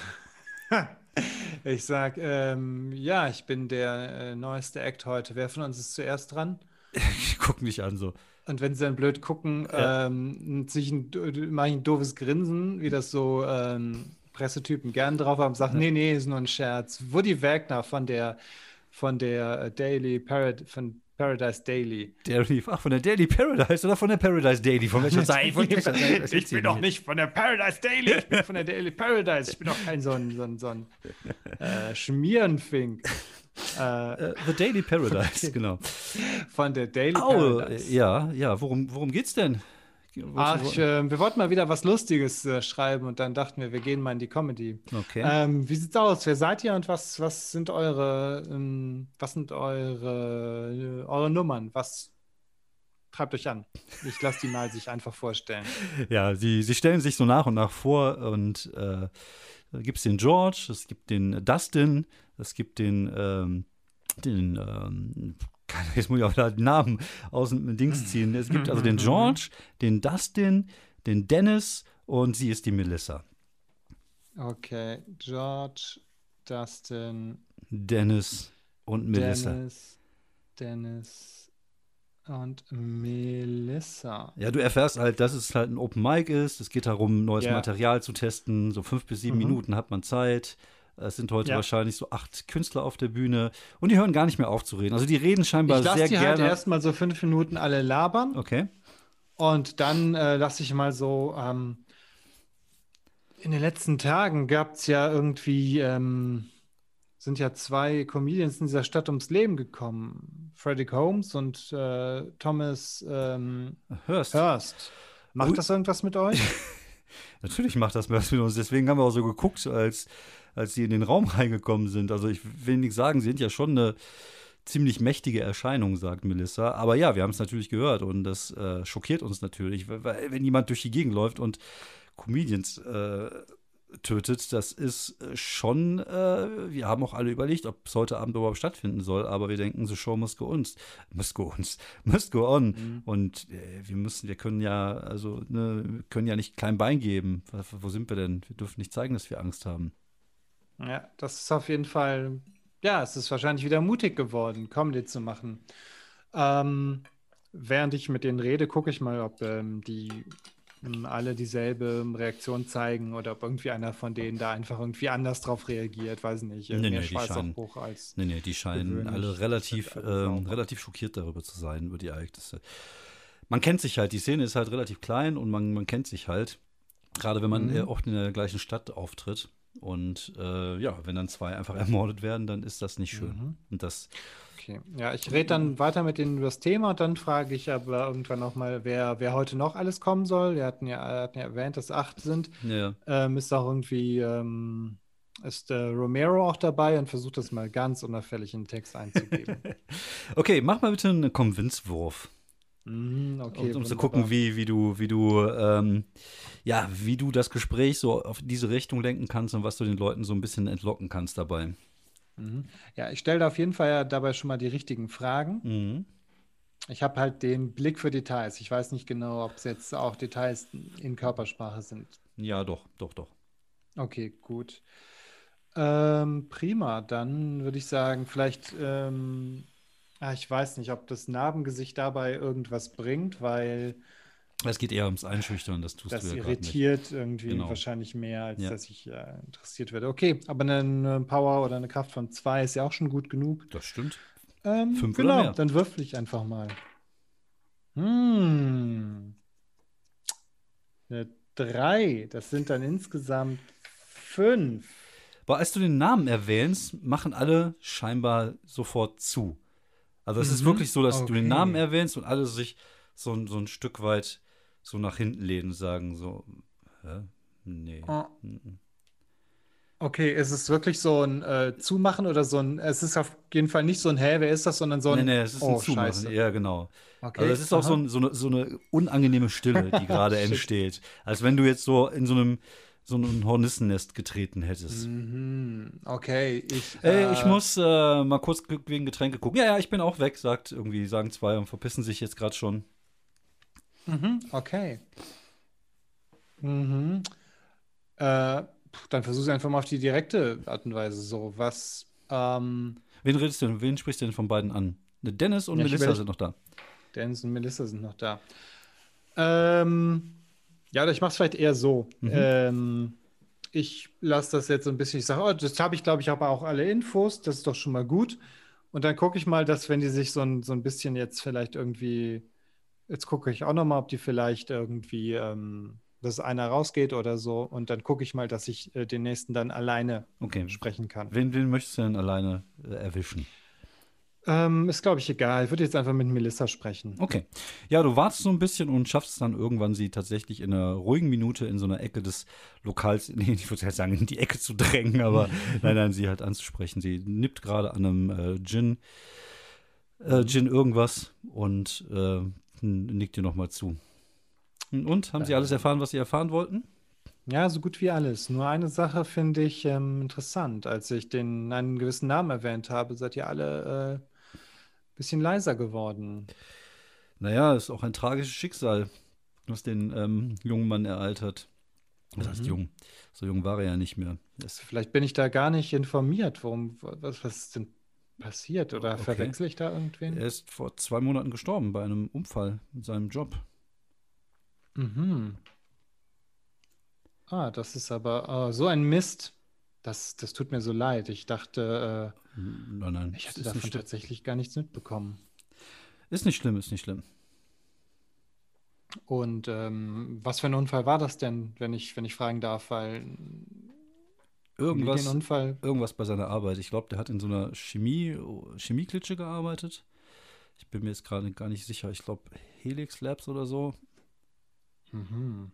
[laughs] Ich sag, ähm, ja, ich bin der äh, neueste Act heute. Wer von uns ist zuerst dran? [laughs] Die gucken mich an so. Und wenn sie dann blöd gucken, Ja. ähm, sich ein, mache ich ein doofes Grinsen, wie das so ähm, Pressetypen gern drauf haben, sagen, nee, nee, ist nur ein Scherz. Woody Wagner von der von der äh, Daily Parad von Paradise Daily. Daily, ach, von der Daily Paradise oder von der Paradise Daily? Von welcher [laughs] Seite? Von welcher [laughs] Seite? Das ich erzähl bin doch nicht von der Paradise Daily, ich bin von der Daily Paradise. Ich bin doch kein so ein, so ein, so ein äh, Schmierenfink. [laughs] Äh, The Daily Paradise, genau. von der Daily Au, Paradise. ja, ja, worum, worum geht's denn? Ach, ich, äh, wir wollten mal wieder was Lustiges äh, schreiben und dann dachten wir, wir gehen mal in die Comedy. okay. Ähm, wie sieht's aus? Wer seid ihr und was, was sind eure, ähm, was sind eure, äh, eure Nummern? Was treibt euch an? Ich lasse die mal sich einfach vorstellen. [laughs] Ja, sie, sie stellen sich so nach und nach vor und äh, gibt es den George, es gibt den Dustin, es gibt den, ähm, den, ähm, jetzt muss ich auch da den Namen aus dem Dings ziehen. Es gibt also den George, den Dustin, den Dennis und sie ist die Melissa. Okay, George, Dustin, Dennis und Melissa. Dennis, Dennis und Melissa. Ja, du erfährst halt, dass es halt ein Open Mic ist. Es geht darum, neues Ja. Material zu testen. So fünf bis sieben Mhm. Minuten hat man Zeit. Es sind heute Ja. wahrscheinlich so acht Künstler auf der Bühne und die hören gar nicht mehr auf zu reden. Also die reden scheinbar Ich lasse sehr die halt gerne. erstmal so fünf Minuten alle labern. okay. Und dann äh, lasse ich mal so, ähm, in den letzten Tagen gab es ja irgendwie, ähm, sind ja zwei Comedians in dieser Stadt ums Leben gekommen. Frederick Holmes und äh, Thomas ähm, Hörst. Hurst. Macht Ui. das irgendwas mit euch? [laughs] Natürlich macht das was mit uns. Deswegen haben wir auch so geguckt, als, als sie in den Raum [laughs] reingekommen sind. Also ich will nicht sagen, sie sind ja schon eine ziemlich mächtige Erscheinung, sagt Melissa. Aber ja, wir haben es natürlich gehört und das äh, schockiert uns natürlich. Weil, wenn jemand durch die Gegend läuft und Comedians äh, tötet, das ist äh, schon, äh, wir haben auch alle überlegt, ob es heute Abend überhaupt stattfinden soll, aber wir denken, the show must go on, must go on, [laughs] must go on. Mhm. Und äh, wir müssen, wir können ja, also, ne, können ja nicht klein Bein geben. Wo- Wo sind wir denn? Wir dürfen nicht zeigen, dass wir Angst haben. Ja, das ist auf jeden Fall, ja, es ist wahrscheinlich wieder mutig geworden, Comedy zu machen. Ähm, während ich mit denen rede, gucke ich mal, ob ähm, die ähm, alle dieselbe Reaktion zeigen oder ob irgendwie einer von denen da einfach irgendwie anders drauf reagiert, weiß nicht, äh, Nee, mehr nee, die Schweißausbruch als. Nee, nee, die scheinen alle relativ, ähm, relativ schockiert darüber zu sein, über die Ereignisse. Man kennt sich halt, die Szene ist halt relativ klein und man, man kennt sich halt. Gerade wenn man Mhm. äh, oft in der gleichen Stadt auftritt. Und äh, ja, wenn dann zwei einfach [laughs] ermordet werden, dann ist das nicht schön. Mhm. Und das, Okay, ja, ich rede dann weiter mit denen über das Thema und dann frage ich aber irgendwann auch mal, wer, wer heute noch alles kommen soll. Wir hatten ja, hatten ja erwähnt, dass acht sind. ja. Ähm, ist auch irgendwie, ähm, ist äh, Romero auch dabei und versucht das mal ganz unauffällig in den Text einzugeben. [laughs] Okay, mach mal bitte einen Konvinzwurf. Mhm, okay, um, um zu gucken, wie, wie du, wie du, ähm, ja, wie du das Gespräch so auf diese Richtung lenken kannst und was du den Leuten so ein bisschen entlocken kannst dabei. Mhm. Ja, ich stelle auf jeden Fall ja dabei schon mal die richtigen Fragen. Mhm. Ich habe halt den Blick für Details. Ich weiß nicht genau, ob es jetzt auch Details in Körpersprache sind. Ja, doch, doch, doch. Okay, gut. Ähm, prima, dann würde ich sagen, vielleicht, ähm, ah, ich weiß nicht, ob das Narbengesicht dabei irgendwas bringt, weil Es geht eher ums Einschüchtern, das tust das du ja nicht. irritiert irgendwie Genau. wahrscheinlich mehr, als Ja. dass ich äh, interessiert werde. Okay, aber eine, eine Power oder eine Kraft von zwei ist ja auch schon gut genug. Das stimmt. Ähm, Fünf oder genau, mehr? dann würfel ich einfach mal. Hm. Eine drei, das sind dann insgesamt fünf. Aber als du den Namen erwähnst, machen alle scheinbar sofort zu. Also es ist Mhm. wirklich so, dass du den Okay. Namen erwähnst und alle sich so, ein- so ein Stück weit so nach hinten lehnen und sagen so, hä? Nee. Oh. Okay, ist es wirklich so ein äh, Zumachen oder so ein, es ist auf jeden Fall nicht so ein, hä, wer ist das, sondern so ein, Nee, nee, es ist ein oh, Zumachen. scheiße. Ja, genau. Okay, Also es ist auch so, aha. ein, so, eine, so eine unangenehme Stille, die [laughs] gerade entsteht. Als wenn du jetzt so in so einem so ein Hornissennest getreten hättest. Mhm, okay, ich, Ey, ich äh, muss äh, mal kurz ge- wegen Getränke gucken. Ja, ja, ich bin auch weg, sagt irgendwie, sagen zwei und verpissen sich jetzt gerade schon. Mhm, okay. Mhm. Äh, dann versuch's einfach mal auf die direkte Art und Weise so. Was, ähm, Wen redest du denn? Wen sprichst du denn von beiden an? Dennis und Ja, ich Melissa sind noch da. Dennis und Melissa sind noch da. Ähm, ja, ich mache es vielleicht eher so. Mhm. Ähm, ich lasse das jetzt so ein bisschen, ich sage, oh, das habe ich, glaube ich, aber auch alle Infos, das ist doch schon mal gut. Und dann gucke ich mal, dass wenn die sich so ein, so ein bisschen jetzt vielleicht irgendwie, jetzt gucke ich auch noch mal, ob die vielleicht irgendwie, ähm, dass einer rausgeht oder so. Und dann gucke ich mal, dass ich äh, den nächsten dann alleine Okay. sprechen kann. Wen, wen möchtest du denn alleine äh, erwischen? Ähm, ist, glaube ich, egal. Ich würde jetzt einfach mit Melissa sprechen. Okay. Ja, du wartest so ein bisschen und schaffst es dann irgendwann, sie tatsächlich in einer ruhigen Minute in so einer Ecke des Lokals, [laughs] nee, ich würde sagen, in die Ecke zu drängen, aber [laughs] nein, nein, sie halt anzusprechen. Sie nippt gerade an einem äh, Gin, äh, Gin irgendwas und äh, nickt dir nochmal zu. Und, haben sie alles erfahren, was sie erfahren wollten? Ja, so gut wie alles. Nur eine Sache finde ich ähm, interessant. Als ich den einen gewissen Namen erwähnt habe, seid ihr alle äh, bisschen leiser geworden. Naja, ist auch ein tragisches Schicksal, was den ähm, jungen Mann ereilt hat. Das heißt Mhm. jung. So jung war er ja nicht mehr. Es, Vielleicht bin ich da gar nicht informiert, worum, was, was ist denn passiert? Oder Okay. verwechsel ich da irgendwen? er ist vor zwei Monaten gestorben bei einem Unfall mit seinem Job. Mhm. Ah, das ist aber ah, so ein Mist. Das, das tut mir so leid. Ich dachte, Nein, nein. äh, ich hatte davon tatsächlich gar nichts mitbekommen. ist nicht schlimm, ist nicht schlimm. Und ähm, was für ein Unfall war das denn, wenn ich, wenn ich fragen darf? Weil Irgendwas, irgendwas bei seiner Arbeit. Ich glaube, der hat in so einer Chemie, Chemieklitsche gearbeitet. Ich bin mir jetzt gerade gar nicht sicher. Ich glaube, Helix Labs oder so. Mhm.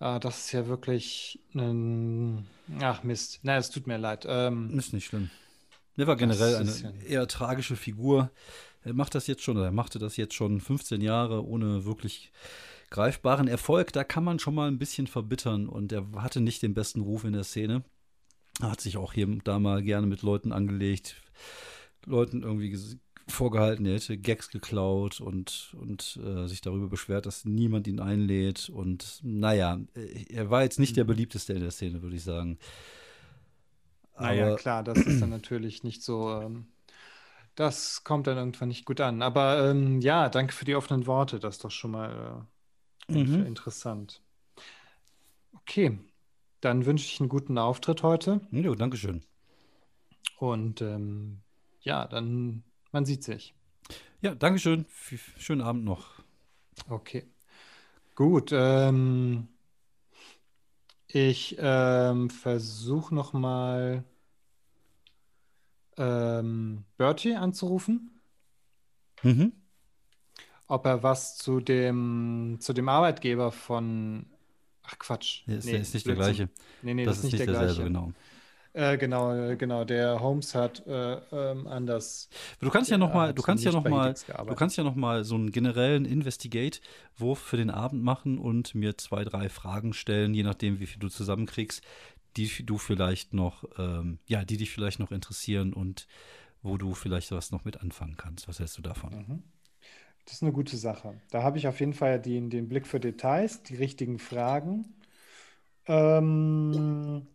Ah, das ist ja wirklich ein. Ach Mist. Na, es tut mir leid. Ähm, Ist nicht schlimm. Der war generell eine ja- eher tragische Figur. Er macht das jetzt schon, oder er machte das jetzt schon 15 Jahre ohne wirklich greifbaren Erfolg. Da kann man schon mal ein bisschen verbittern und er hatte nicht den besten Ruf in der Szene. Er hat sich auch hier und da mal gerne mit Leuten angelegt, Leuten irgendwie vorgehalten, er hätte Gags geklaut und, und äh, sich darüber beschwert, dass niemand ihn einlädt. Und naja, äh, er war jetzt nicht der beliebteste in der Szene, würde ich sagen. naja, Aber- klar, das ist dann natürlich nicht so. Ähm, das kommt dann irgendwann nicht gut an. Aber ähm, ja, danke für die offenen Worte. Das ist doch schon mal äh, Mhm. interessant. Okay, dann wünsche ich einen guten Auftritt heute. Jo, Dankeschön. Und ähm, ja, dann, man sieht sich. Ja, Dankeschön. Schönen Abend noch. Okay. Gut. Ähm, ich ähm, versuche nochmal ähm, Bertie anzurufen, Mhm. ob er was zu dem, zu dem Arbeitgeber von. Ach Quatsch. Nee, der ist nicht der Blödsinn. gleiche. Nee, nee, das, das, ist nicht der derselbe, gleiche. genau. Äh, genau, äh, genau. Der Holmes hat äh, ähm, anders. Du kannst ja noch mal, du kannst ja noch mal, du kannst ja noch mal so einen generellen Investigate-Wurf für den Abend machen und mir zwei, drei Fragen stellen, je nachdem, wie viel du zusammenkriegst, die du vielleicht noch, ähm, ja, die dich vielleicht noch interessieren und wo du vielleicht was noch mit anfangen kannst. Was hältst du davon? Mhm. Das ist eine gute Sache. Da habe ich auf jeden Fall den, den Blick für Details, die richtigen Fragen. Ähm,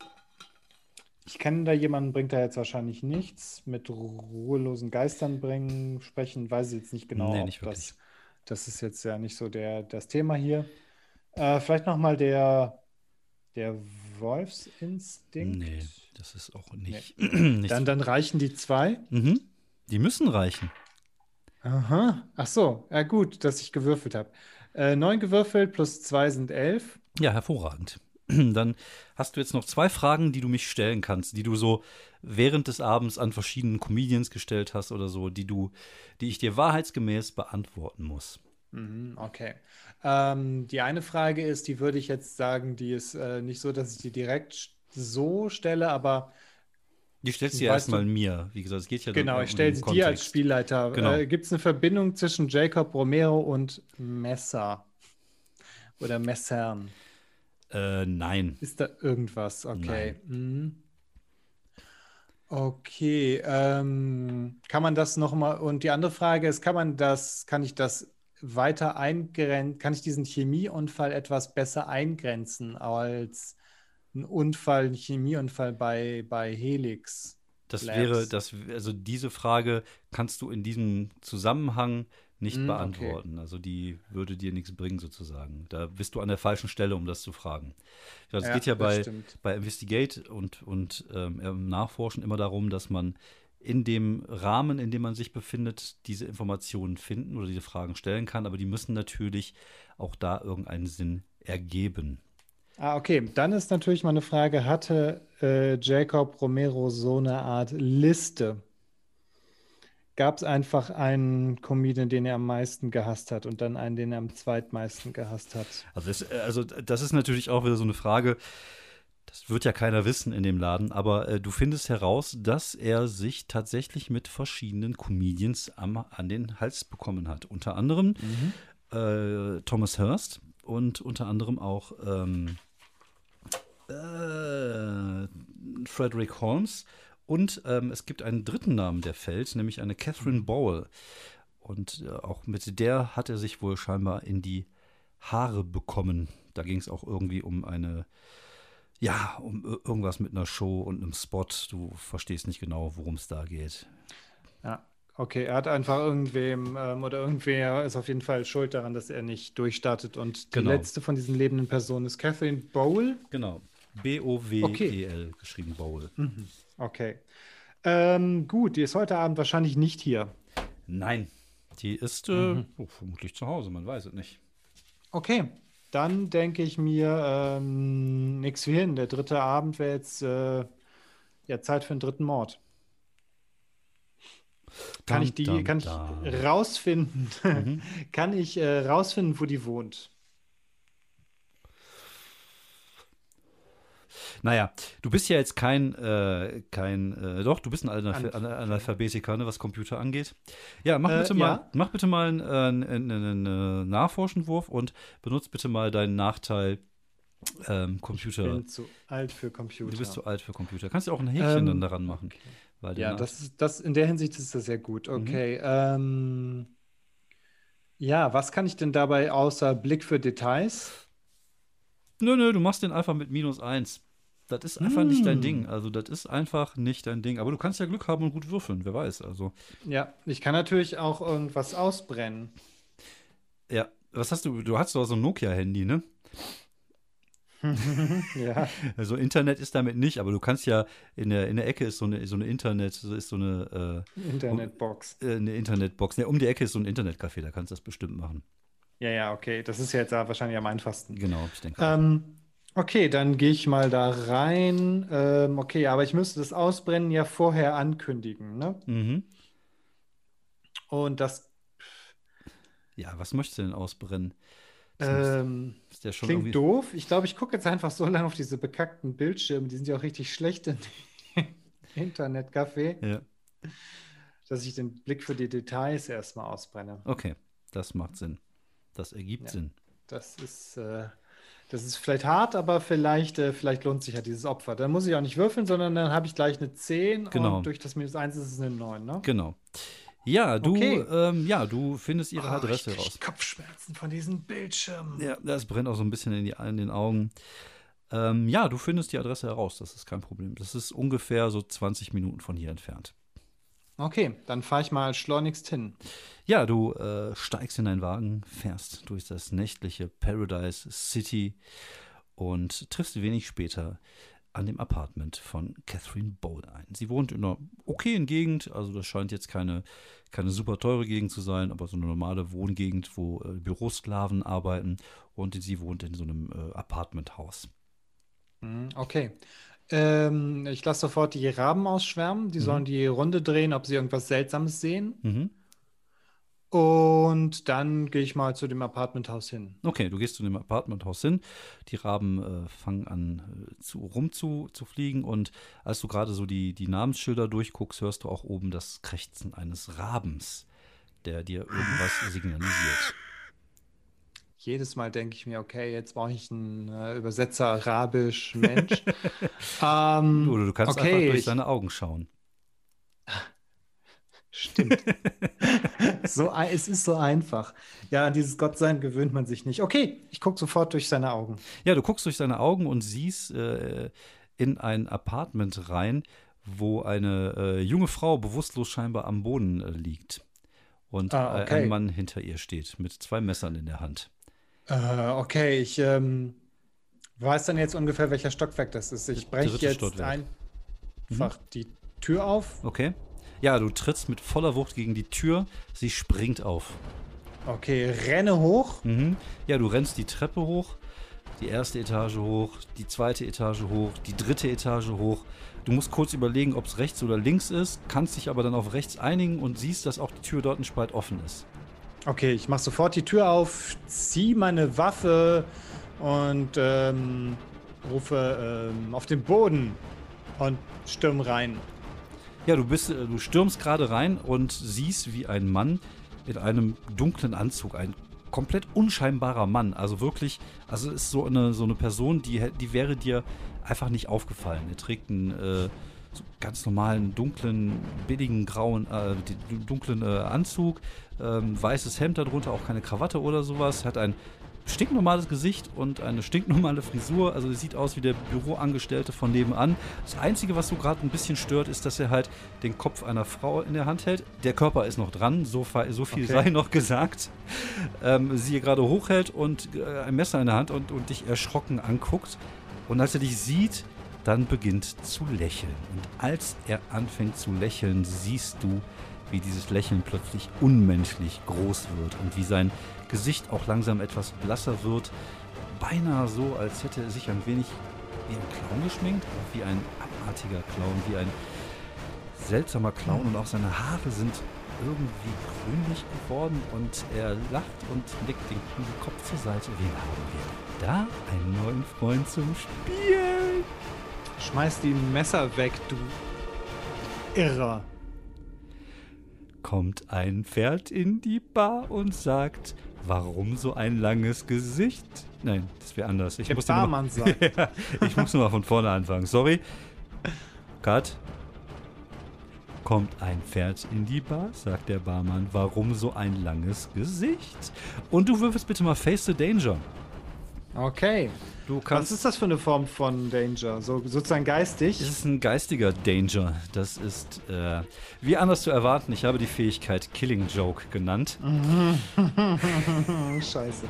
ich kenne da jemanden, bringt da jetzt wahrscheinlich nichts. Mit ruhelosen Geistern bringen, sprechen, weiß ich jetzt nicht genau, Nee, nicht wirklich. das, das ist jetzt ja nicht so der, das Thema hier. Äh, vielleicht nochmal der, der Wolfsinstinkt. Nee, das ist auch nicht. [clears throat] nicht Dann, dann reichen die zwei. mhm. Die müssen reichen. Aha. Ach so, ja gut, dass ich gewürfelt habe. Äh, neun gewürfelt plus zwei sind elf. Ja, hervorragend. [clears throat] Dann hast du jetzt noch zwei Fragen, die du mich stellen kannst, die du so während des Abends an verschiedenen Comedians gestellt hast oder so, die du, die ich dir wahrheitsgemäß beantworten muss. Mhm, okay. Ähm, die eine Frage ist, die würde ich jetzt sagen, die ist äh, nicht so, dass ich die direkt so stelle, aber Die stellst du ja erstmal mir. Wie gesagt, es geht ja genau, ich stelle sie dir als. Spielleiter. Genau. Äh, Gibt es eine Verbindung zwischen Jacob Romero und Messer? Oder Messern? Äh, nein. Ist da irgendwas? Okay. Mhm. Okay, ähm, kann man das nochmal, und die andere Frage ist, kann man das, kann ich das weiter eingrenzen, kann ich diesen Chemieunfall etwas besser eingrenzen als ein Unfall, ein Chemieunfall bei, bei Helix? Das Labs. wäre, das, also diese Frage kannst du in diesem Zusammenhang nicht Hm, beantworten. Also die würde dir nichts bringen sozusagen. Da bist du an der falschen Stelle, um das zu fragen. Ja, es geht ja bei, stimmt. bei Investigate und, und ähm, Nachforschen immer darum, dass man in dem Rahmen, in dem man sich befindet, diese Informationen finden oder diese Fragen stellen kann, aber die müssen natürlich auch da irgendeinen Sinn ergeben. Ah, okay. Dann ist natürlich meine Frage, hatte äh, Jacob Romero so eine Art Liste? Gab es einfach einen Comedian, den er am meisten gehasst hat und dann einen, den er am zweitmeisten gehasst hat? Also das, also das ist natürlich auch wieder so eine Frage, das wird ja keiner wissen in dem Laden, aber äh, du findest heraus, dass er sich tatsächlich mit verschiedenen Comedians am, an den Hals bekommen hat. Unter anderem äh, Thomas Hurst und unter anderem auch ähm, äh, Frederick Holmes. Und ähm, es gibt einen dritten Namen, der fällt, nämlich eine Catherine Bowell. Und äh, auch mit der hat er sich wohl scheinbar in die Haare bekommen. Da ging es auch irgendwie um eine, ja, um ir- irgendwas mit einer Show und einem Spot. Du verstehst nicht genau, worum es da geht. Ja. Okay, er hat einfach irgendwem ähm, oder irgendwer ist auf jeden Fall schuld daran, dass er nicht durchstartet. Und die Genau. letzte von diesen lebenden Personen ist Catherine Bowl. Genau. B-O-W-E-L geschrieben, Bowl. Okay. Ähm, gut, die ist heute Abend wahrscheinlich nicht hier. Nein, die ist äh, oh, vermutlich zu Hause, man weiß es nicht. Okay, dann denke ich mir, ähm, nix wie hin. Der dritte Abend wäre jetzt äh, ja Zeit für einen dritten Mord. Kann Dum, ich die, dum, kann ich rausfinden, [laughs] kann ich äh, rausfinden, wo die wohnt? Naja, du bist ja jetzt kein, äh, kein, äh, doch, du bist ein Analph Anf- An- Analphabetiker, ne, was Computer angeht. Ja, mach Äh, bitte mal, ja. mach bitte mal einen, äh, einen, einen, einen Nachforschenwurf und benutzt bitte mal deinen Nachteil ähm, Ich Computer. bin zu alt für Computer. Du bist zu alt für Computer. Kannst du auch ein Häkchen Ähm, dann daran machen. Der Ja, das ist das in der Hinsicht ist das sehr gut. Mhm. Okay. Ähm, ja, was kann ich denn dabei außer Blick für Details? Nö, nö, du machst den einfach mit minus eins. Das ist einfach nicht dein Hm. Ding. Also, das ist einfach nicht dein Ding. Aber du kannst ja Glück haben und gut würfeln, wer weiß. Also, Ja, ich kann natürlich auch irgendwas ausbrennen. ja, was hast du? Du hast doch so ein Nokia-Handy, ne? [laughs] Ja. Also Internet ist damit nicht, aber du kannst ja in der, in der Ecke ist so eine, so eine Internet, ist so eine, Internetbox. äh, eine Internetbox. Ne, um die Ecke ist so ein Internetcafé, da kannst du das bestimmt machen. Ja, ja, okay. Das ist jetzt ja wahrscheinlich am einfachsten. Genau, ich denke. Ähm, okay, dann gehe ich mal da rein. Ähm, okay, aber ich müsste das Ausbrennen ja vorher ankündigen, ne? mhm. Und das Ja, was möchtest du denn ausbrennen? Ähm, ist ja schon klingt irgendwie. doof. Ich glaube, ich gucke jetzt einfach so [laughs] lange auf diese bekackten Bildschirme, die sind ja auch richtig schlecht in [laughs] Internetcafé, Ja, dass ich den Blick für die Details erstmal ausbrenne. okay, das macht Sinn. Das ergibt Ja. Sinn. Das ist, äh, das ist vielleicht hart, aber vielleicht, äh, vielleicht lohnt sich ja dieses Opfer. Dann muss ich auch nicht würfeln, sondern dann habe ich gleich eine 10 Genau. und durch das Minus 1 ist es eine 9, ne? Genau. Ja, du, Okay. ähm, ja, du findest ihre Oh, Adresse ich raus. Kopfschmerzen von diesen Bildschirmen. Ja, das brennt auch so ein bisschen in, die, in den Augen. Ähm, ja, du findest die Adresse heraus, das ist kein Problem. Das ist ungefähr so 20 Minuten von hier entfernt. Okay, dann fahre ich mal schleunigst hin. Ja, du äh, steigst in deinen Wagen, fährst durch das nächtliche Paradise City und triffst wenig später an dem Apartment von Catherine Bowl ein. Sie wohnt in einer okayen Gegend, also das scheint jetzt keine, keine super teure Gegend zu sein, aber so eine normale Wohngegend, wo äh, Bürosklaven arbeiten und sie wohnt in so einem äh, Apartmenthaus. Hm, Okay. Ähm, ich lasse sofort die Raben ausschwärmen. Die sollen die Runde drehen, ob sie irgendwas Seltsames sehen. Mhm. Und dann gehe ich mal zu dem Apartmenthaus hin. Okay, du gehst zu dem Apartmenthaus hin. Die Raben äh, fangen an äh, zu, rum zu, zu fliegen und als du gerade so die, die Namensschilder durchguckst, hörst du auch oben das Krächzen eines Rabens, der dir irgendwas signalisiert. Jedes Mal denke ich mir, okay, jetzt brauche ich einen äh, Übersetzer Arabisch Mensch. [laughs] ähm, Du, du kannst okay, einfach durch ich- seine Augen schauen. Stimmt. [laughs] so, es ist so einfach. Ja, an dieses Gottsein gewöhnt man sich nicht. Okay, ich gucke sofort durch seine Augen. Ja, du guckst durch seine Augen und siehst äh, in ein Apartment rein, wo eine äh, junge Frau bewusstlos scheinbar am Boden äh, liegt. Und Ah, äh, okay. ein Mann hinter ihr steht mit zwei Messern in der Hand. Äh, okay, ich ähm, weiß dann jetzt ungefähr, welcher Stockwerk das ist. Ich breche jetzt Stockwerk. einfach die Tür auf. Okay? Ja, du trittst mit voller Wucht gegen die Tür. Sie springt auf. Okay, renne hoch. Mhm. Ja, du rennst die Treppe hoch, die erste Etage hoch, die zweite Etage hoch, die dritte Etage hoch. Du musst kurz überlegen, ob es rechts oder links ist, kannst dich aber dann auf rechts einigen und siehst, dass auch die Tür dort ein Spalt offen ist. Okay, ich mache sofort die Tür auf, ziehe meine Waffe und ähm, rufe ähm, auf den Boden und stürm rein. Ja, du bist, äh, du stürmst gerade rein und siehst, wie ein Mann in einem dunklen Anzug, ein komplett unscheinbarer Mann, also wirklich, also ist so eine, so eine Person, die, die wäre dir einfach nicht aufgefallen. Er trägt einen äh, so ganz normalen, dunklen, billigen, grauen, äh, dunklen äh, Anzug, ähm, weißes Hemd darunter, auch keine Krawatte oder sowas, hat ein stinknormales Gesicht und eine stinknormale Frisur. Also sieht aus wie der Büroangestellte von nebenan. Das Einzige, was so gerade ein bisschen stört, ist, dass er halt den Kopf einer Frau in der Hand hält. Der Körper ist noch dran, so, so viel Okay. sei noch gesagt. Ähm, sie gerade hochhält und äh, ein Messer in der Hand und, und dich erschrocken anguckt. Und als er dich sieht, dann beginnt zu lächeln. Und als er anfängt zu lächeln, siehst du, wie dieses Lächeln plötzlich unmenschlich groß wird und wie sein Gesicht auch langsam etwas blasser wird. Beinahe so, als hätte er sich ein wenig wie ein Clown geschminkt, wie ein abartiger Clown, wie ein seltsamer Clown und auch seine Haare sind irgendwie grünlich geworden und er lacht und legt den Kopf zur Seite. Wen haben wir? Da einen neuen Freund zum Spielen. Schmeiß die Messer weg, du Irrer. kommt ein Pferd in die Bar und sagt, warum so ein langes Gesicht? Nein, das wäre anders. Ich Der muss, Barmann sagt. [laughs] mal, ich muss nur mal von vorne anfangen. Sorry. Cut. Kommt ein Pferd in die Bar, sagt der Barmann. Warum so ein langes Gesicht? Und du würfelst bitte mal Face the Danger. Okay. Du Was kannst. ist das für eine Form von Danger? So sozusagen geistig? Es ist ein geistiger Danger. Das ist, äh, wie anders zu erwarten. Ich habe die Fähigkeit Killing Joke genannt. [laughs] Scheiße.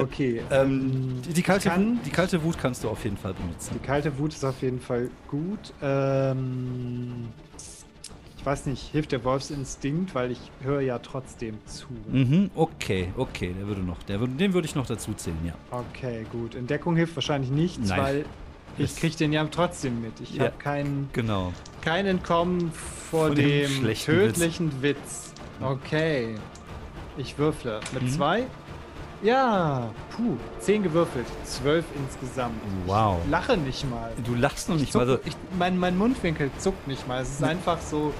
Okay. Ähm, die, die, kalte, kann- die kalte Wut kannst du auf jeden Fall benutzen. Die kalte Wut ist auf jeden Fall gut. Ähm, weiß nicht, hilft der Wolfsinstinkt, weil ich höre ja trotzdem zu. Mhm, okay, okay, der würde noch, der würde, den würde ich noch dazu zählen, ja. Okay, gut. Entdeckung hilft wahrscheinlich nichts, Nein. weil ich kriege den ja trotzdem mit. Ich Ja. habe kein, Genau. kein Entkommen vor, Vor dem dem, tödlichen Witz. Okay. Ich würfle. Mit Mhm. zwei? Ja, puh, zehn gewürfelt, zwölf insgesamt. Wow. Ich lache nicht mal. Du lachst noch Ich nicht zuck, mal so. ich, mein, mein Mundwinkel zuckt nicht mal. Es ist einfach so,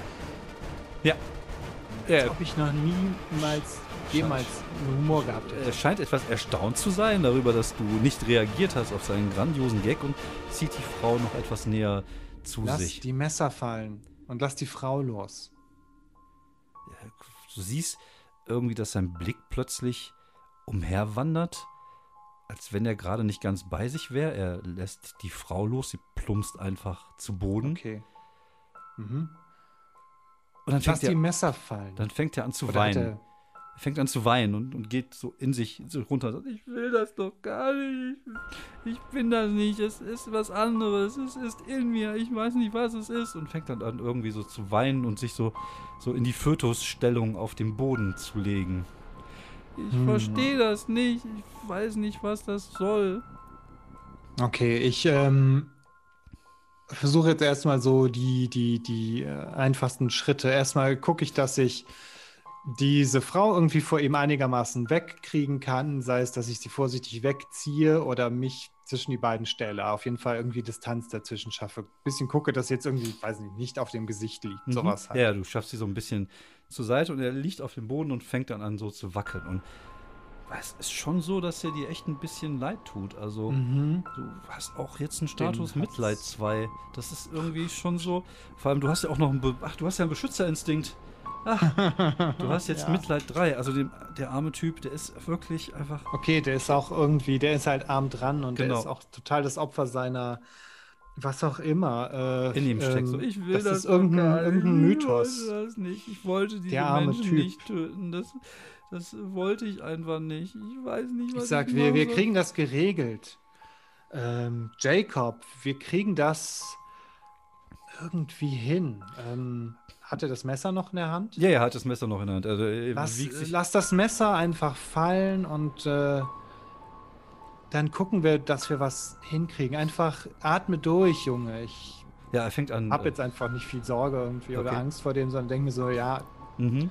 Ja. als Er, ob ich noch niemals, jemals Humor gehabt er hätte. scheint etwas erstaunt zu sein darüber, dass du nicht reagiert hast auf seinen grandiosen Gag und zieht die Frau noch etwas näher zu Lass sich. die Messer fallen und lass die Frau los. Du siehst irgendwie, dass sein Blick plötzlich umherwandert, als wenn er gerade nicht ganz bei sich wäre. Er lässt die Frau los, sie plumpst einfach zu Boden. Okay. Mhm. Und dann Lass fängt, die er, Messer fallen. dann fängt er an zu Oder weinen. er- fängt an zu weinen und, und geht so in sich so runter. und Sagt, ich will das doch gar nicht. Ich, ich bin das nicht. Es ist was anderes. Es ist in mir. Ich weiß nicht, was es ist. Und fängt dann an, irgendwie so zu weinen und sich so, so in die Fötusstellung auf dem Boden zu legen. Ich Hm. verstehe das nicht. Ich weiß nicht, was das soll. Okay, ich ähm, versuche jetzt erstmal so die, die, die äh, einfachsten Schritte. Erstmal gucke ich, dass ich diese Frau irgendwie vor ihm einigermaßen wegkriegen kann, sei es, dass ich sie vorsichtig wegziehe oder mich zwischen die beiden stelle. Auf jeden Fall irgendwie Distanz dazwischen schaffe. Bisschen gucke, dass jetzt irgendwie, weiß nicht, nicht auf dem Gesicht liegt. Mhm. Sowas halt. Ja, du schaffst sie so ein bisschen zur Seite und er liegt auf dem Boden und fängt dann an so zu wackeln. Und es ist schon so, dass er dir echt ein bisschen leid tut. Also. Mhm. Du hast auch jetzt einen Status hat's- Mitleid 2. Das ist irgendwie schon so. Vor allem, du hast ja auch noch einen. Be Ach, du hast ja einen Beschützerinstinkt. Ach, du [laughs] hast jetzt Ja. Mitleid 3. Also dem, der arme Typ, der ist wirklich einfach. Okay, der ist auch irgendwie, der ist halt arm dran und Genau. der ist auch total das Opfer seiner was auch immer. Äh, in ihm steckt. So, ich will das, das ist irgendein, irgendein Mythos. Ich wollte das nicht. Ich wollte diese Menschen Typ. nicht töten. Das, das wollte ich einfach nicht. Ich weiß nicht, was Ich sag, ich wir, wir kriegen das geregelt. Ähm, Jacob, wir kriegen das irgendwie hin. Ähm, hat er das Messer noch in der Hand? Ja, er hat das Messer noch in der Hand. Also, Lass, lass das Messer einfach fallen und äh, dann gucken wir, dass wir was hinkriegen. Einfach atme durch, Junge. Ich Ja, er fängt an. habe äh, jetzt einfach nicht viel Sorge irgendwie oder Okay. Angst vor dem, sondern denke mir so, ja, mhm.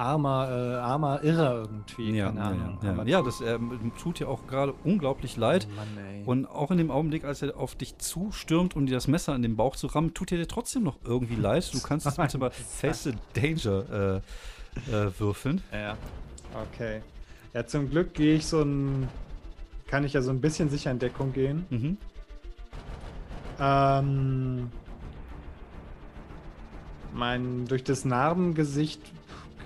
Armer, äh, armer Irrer irgendwie. Ja, keine ja, Ahnung. ja, ja. Ja, das ähm, tut ja auch gerade unglaublich leid. Oh Mann. Und auch in dem Augenblick, als er auf dich zustürmt, um dir das Messer in den Bauch zu rammen, tut er dir trotzdem noch irgendwie leid. Du kannst es bitte mal [laughs] Face the Danger äh, äh, würfeln. Ja, okay. Ja, zum Glück gehe ich so ein. Kann ich ja so ein bisschen sicher in Deckung gehen. Mhm. Ähm. Mein. Durch das Narbengesicht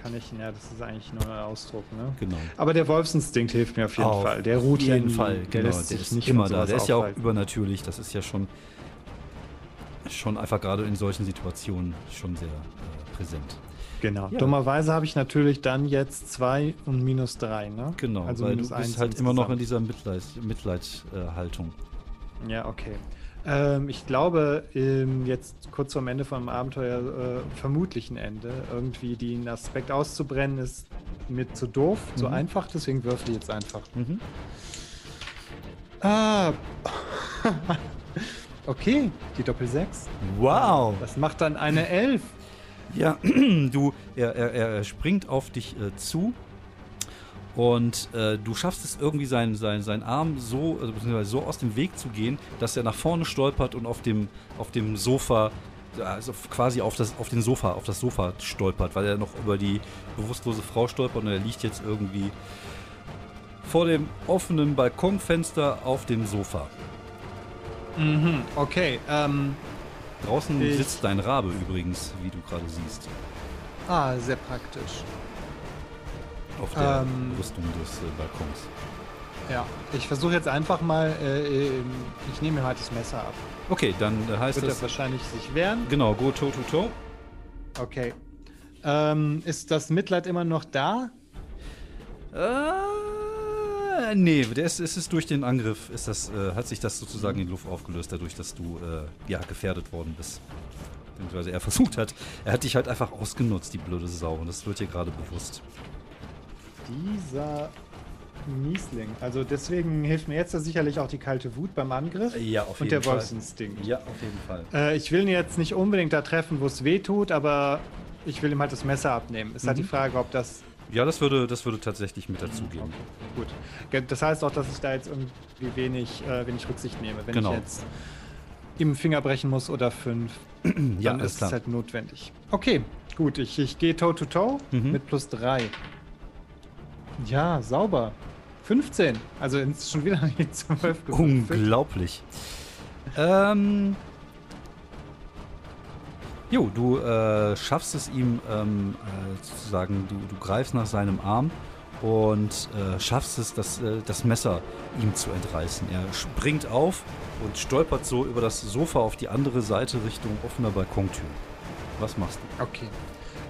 kann ich. Ja, das ist eigentlich nur ein Ausdruck, ne? Genau. Aber der Wolfsinstinkt hilft mir auf jeden Auf Fall. Der ruht jeden nie. Fall, Der genau. lässt Der sich ist nicht immer da. Der ist ja auch übernatürlich. Das ist ja schon, schon einfach gerade in solchen Situationen schon sehr äh, präsent. Genau. Ja. Dummerweise habe ich natürlich dann jetzt 2 und minus 3, ne? Genau, Also weil du minus bist eins halt immer noch in insgesamt. dieser Mitleid, Mitleidhaltung. Ja, okay. Ähm, ich glaube, ähm, jetzt kurz vorm Ende vom Abenteuer, äh, vermutlich ein Ende, irgendwie den Aspekt auszubrennen, ist mir zu doof, zu Mhm. einfach, deswegen würfel ich jetzt einfach. Mhm. Ah. [laughs] okay, die Doppel 6. Wow! Das macht dann eine 11. Ja, [clears throat] du, er, er, er springt auf dich äh, zu und äh, du schaffst es irgendwie, seinen, seinen, seinen Arm so, also beziehungsweise so aus dem Weg zu gehen, dass er nach vorne stolpert und auf dem, auf dem Sofa, also quasi auf, das, auf den Sofa, auf das Sofa stolpert, weil er noch über die bewusstlose Frau stolpert und er liegt jetzt irgendwie vor dem offenen Balkonfenster auf dem Sofa. Mhm, okay. Ähm, Draußen sitzt dein Rabe übrigens, wie du gerade siehst, ah, sehr praktisch. Auf der Ähm. Rüstung des äh, Balkons. Ja, ich versuche jetzt einfach mal, äh, ähm, ich nehme mir halt das Messer ab. Okay, dann äh, heißt Wird das, das wahrscheinlich sich wehren? genau, go toe to toe. Okay. Ähm, ist das Mitleid immer noch da? Äh, nee, ist, es ist durch den Angriff, ist das, äh, hat sich das sozusagen in Luft aufgelöst, dadurch, dass du äh, ja, gefährdet worden bist. Beziehungsweise er versucht hat, er hat dich halt einfach ausgenutzt, die blöde Sau. Und das wird dir gerade bewusst. Dieser Miesling. Also deswegen hilft mir jetzt sicherlich auch die kalte Wut beim Angriff Ja, auf und der Wolfsinstinkt. Ja, auf jeden Fall. Äh, ich will ihn jetzt nicht unbedingt da treffen, wo es weh tut, aber ich will ihm halt das Messer abnehmen. Ist halt Mhm. die Frage, ob das Ja, das würde, das würde tatsächlich mit dazugehen. gut. Ge- Das heißt auch, dass ich da jetzt irgendwie wenig, äh, wenig Rücksicht nehme. Wenn Genau. ich jetzt ihm einen Finger brechen muss oder fünf, Ja, dann ist es halt notwendig. Okay, gut. Ich, ich gehe toe to toe Mhm. mit plus drei. Ja, sauber. 15. Also ist schon wieder die 12 gewürfelt. Unglaublich. Ähm. Jo, du äh, schaffst es ihm ähm, äh, sozusagen, du, du greifst nach seinem Arm und äh, schaffst es, das, äh, das Messer ihm zu entreißen. Er springt auf und stolpert so über das Sofa auf die andere Seite Richtung offener Balkontür. Was machst du? Okay.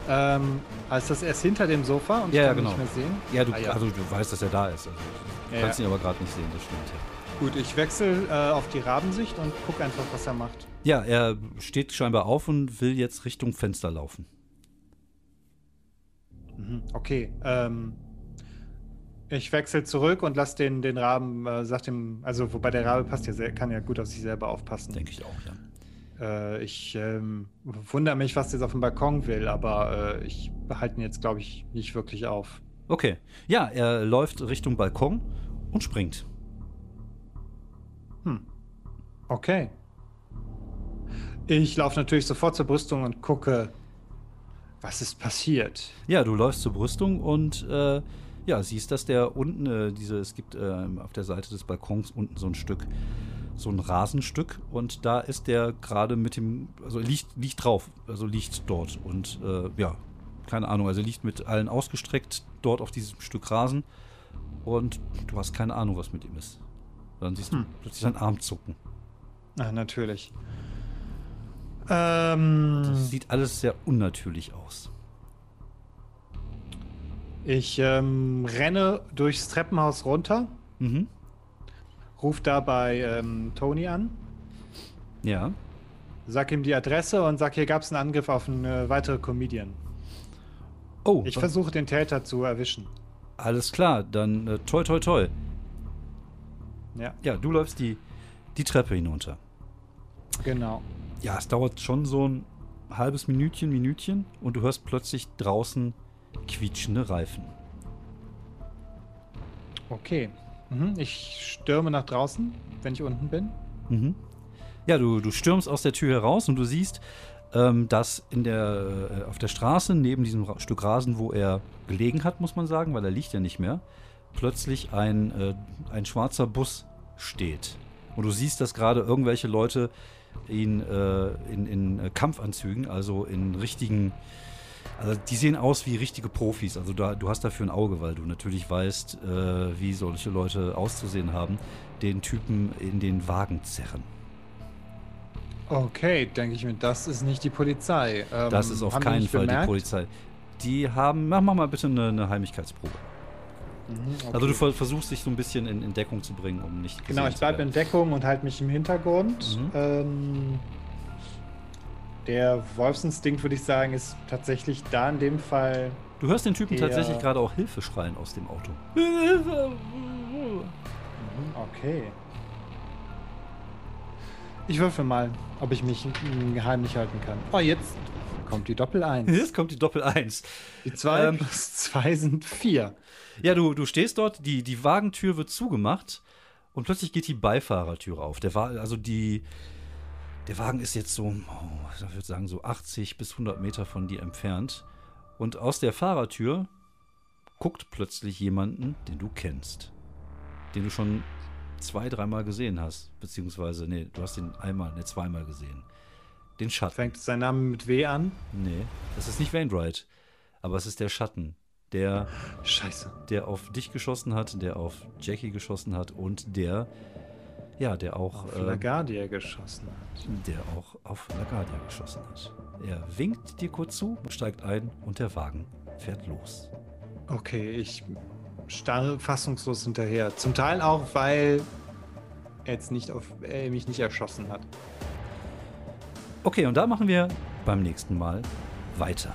Ähm, also das erst hinter dem Sofa und Ja, ich kann ihn genau. nicht mehr sehen. Ja, du, Ah, ja. Also, du weißt, dass er da ist. Also, du Ja, kannst ihn aber gerade nicht sehen, das stimmt. Gut, ich wechsle äh, auf die Rabensicht und gucke einfach, was er macht. Ja, er steht scheinbar auf und will jetzt Richtung Fenster laufen. Mhm, Okay. Ähm, ich wechsle zurück und lass den, den Raben, äh, sag dem, also wobei der Rabe passt ja sehr, kann ja gut auf sich selber aufpassen. Denke ich auch, ja. Äh, ich ähm, wundere mich, was der jetzt auf dem Balkon will, aber äh, ich behalte ihn jetzt, glaube ich, nicht wirklich auf. Okay. Ja, er läuft Richtung Balkon und springt. Hm. Okay. Ich laufe natürlich sofort zur Brüstung und gucke, was ist passiert. Ja, du läufst zur Brüstung und äh, ja, siehst, dass der unten, äh, diese, es gibt äh, auf der Seite des Balkons unten so ein Stück, so ein Rasenstück und da ist der gerade mit dem, also liegt, liegt drauf, also liegt dort und äh, ja, keine Ahnung, also liegt mit allen ausgestreckt dort auf diesem Stück Rasen und du hast keine Ahnung, was mit ihm ist. Dann siehst du Hm. plötzlich seinen Arm zucken. Ach, natürlich. Ähm, Das sieht alles sehr unnatürlich aus. ich ähm, renne durchs Treppenhaus runter, Mhm. Ruf dabei ähm, Tony an, Ja. sag ihm die Adresse und sag, hier gab es einen Angriff auf eine weitere Comedian. Oh, Ich versuche den Täter zu erwischen. alles klar. Dann äh, toi, toi, toi. Ja, Ja, du läufst die, die Treppe hinunter. genau. Ja, es dauert schon so ein halbes Minütchen, Minütchen und du hörst plötzlich draußen quietschende Reifen. Okay. Mhm. Ich stürme nach draußen, wenn ich unten bin. Mhm. Ja, du, du stürmst aus der Tür heraus und du siehst, ähm, dass in der, äh, auf der Straße neben diesem Stück Rasen, wo er gelegen hat, muss man sagen, weil er liegt ja nicht mehr, plötzlich ein, äh, ein schwarzer Bus steht. Und du siehst, dass gerade irgendwelche Leute ihn äh, in, in äh, Kampfanzügen, also in richtigen, also die sehen aus wie richtige Profis. Also da, du hast dafür ein Auge, weil du natürlich weißt, äh, wie solche Leute auszusehen haben, den Typen in den Wagen zerren. Okay, denke ich mir, das ist nicht die Polizei. Ähm, Das ist auf die keinen Fall die bemerkt? Polizei. Die haben, mach mach mal bitte eine, eine Heimlichkeitsprobe. Mhm, okay. Also du ver- versuchst dich so ein bisschen in, in Deckung zu bringen, um nicht Genau, ich bleibe in Deckung und halte mich im Hintergrund. Mhm. Ähm, der Wolfsinstinkt, würde ich sagen, ist tatsächlich da in dem Fall. Du hörst den Typen tatsächlich gerade auch Hilfe schreien aus dem Auto. Okay. Ich würfel mal, ob ich mich heimlich halten kann. Oh, jetzt kommt die Doppel 1. Jetzt kommt die Doppel 1. Die 2 Ähm. plus 2 sind 4. Ja, du, du stehst dort, die, die Wagentür wird zugemacht und plötzlich geht die Beifahrertür auf. Der Wa also die, der Wagen ist jetzt so, oh, ich würde sagen, so 80 bis 100 Meter von dir entfernt. Und aus der Fahrertür guckt plötzlich jemanden, den du kennst. Den du schon zwei, dreimal gesehen hast. Beziehungsweise, nee, du hast ihn einmal, nee, zweimal gesehen. Den Schatten. Fängt sein Name mit W an? Nee, das ist nicht Wainwright. Aber es ist der Schatten. Der Scheiße. der auf dich geschossen hat, der auf Jackie geschossen hat und der, ja, der auch, Auf äh, LaGuardia geschossen hat. der auch auf LaGuardia geschossen hat. Er winkt dir kurz zu, steigt ein und der Wagen fährt los. Okay, ich starre fassungslos hinterher. Zum Teil auch, weil er jetzt nicht auf, er mich nicht erschossen hat. Okay, und da machen wir beim nächsten Mal weiter.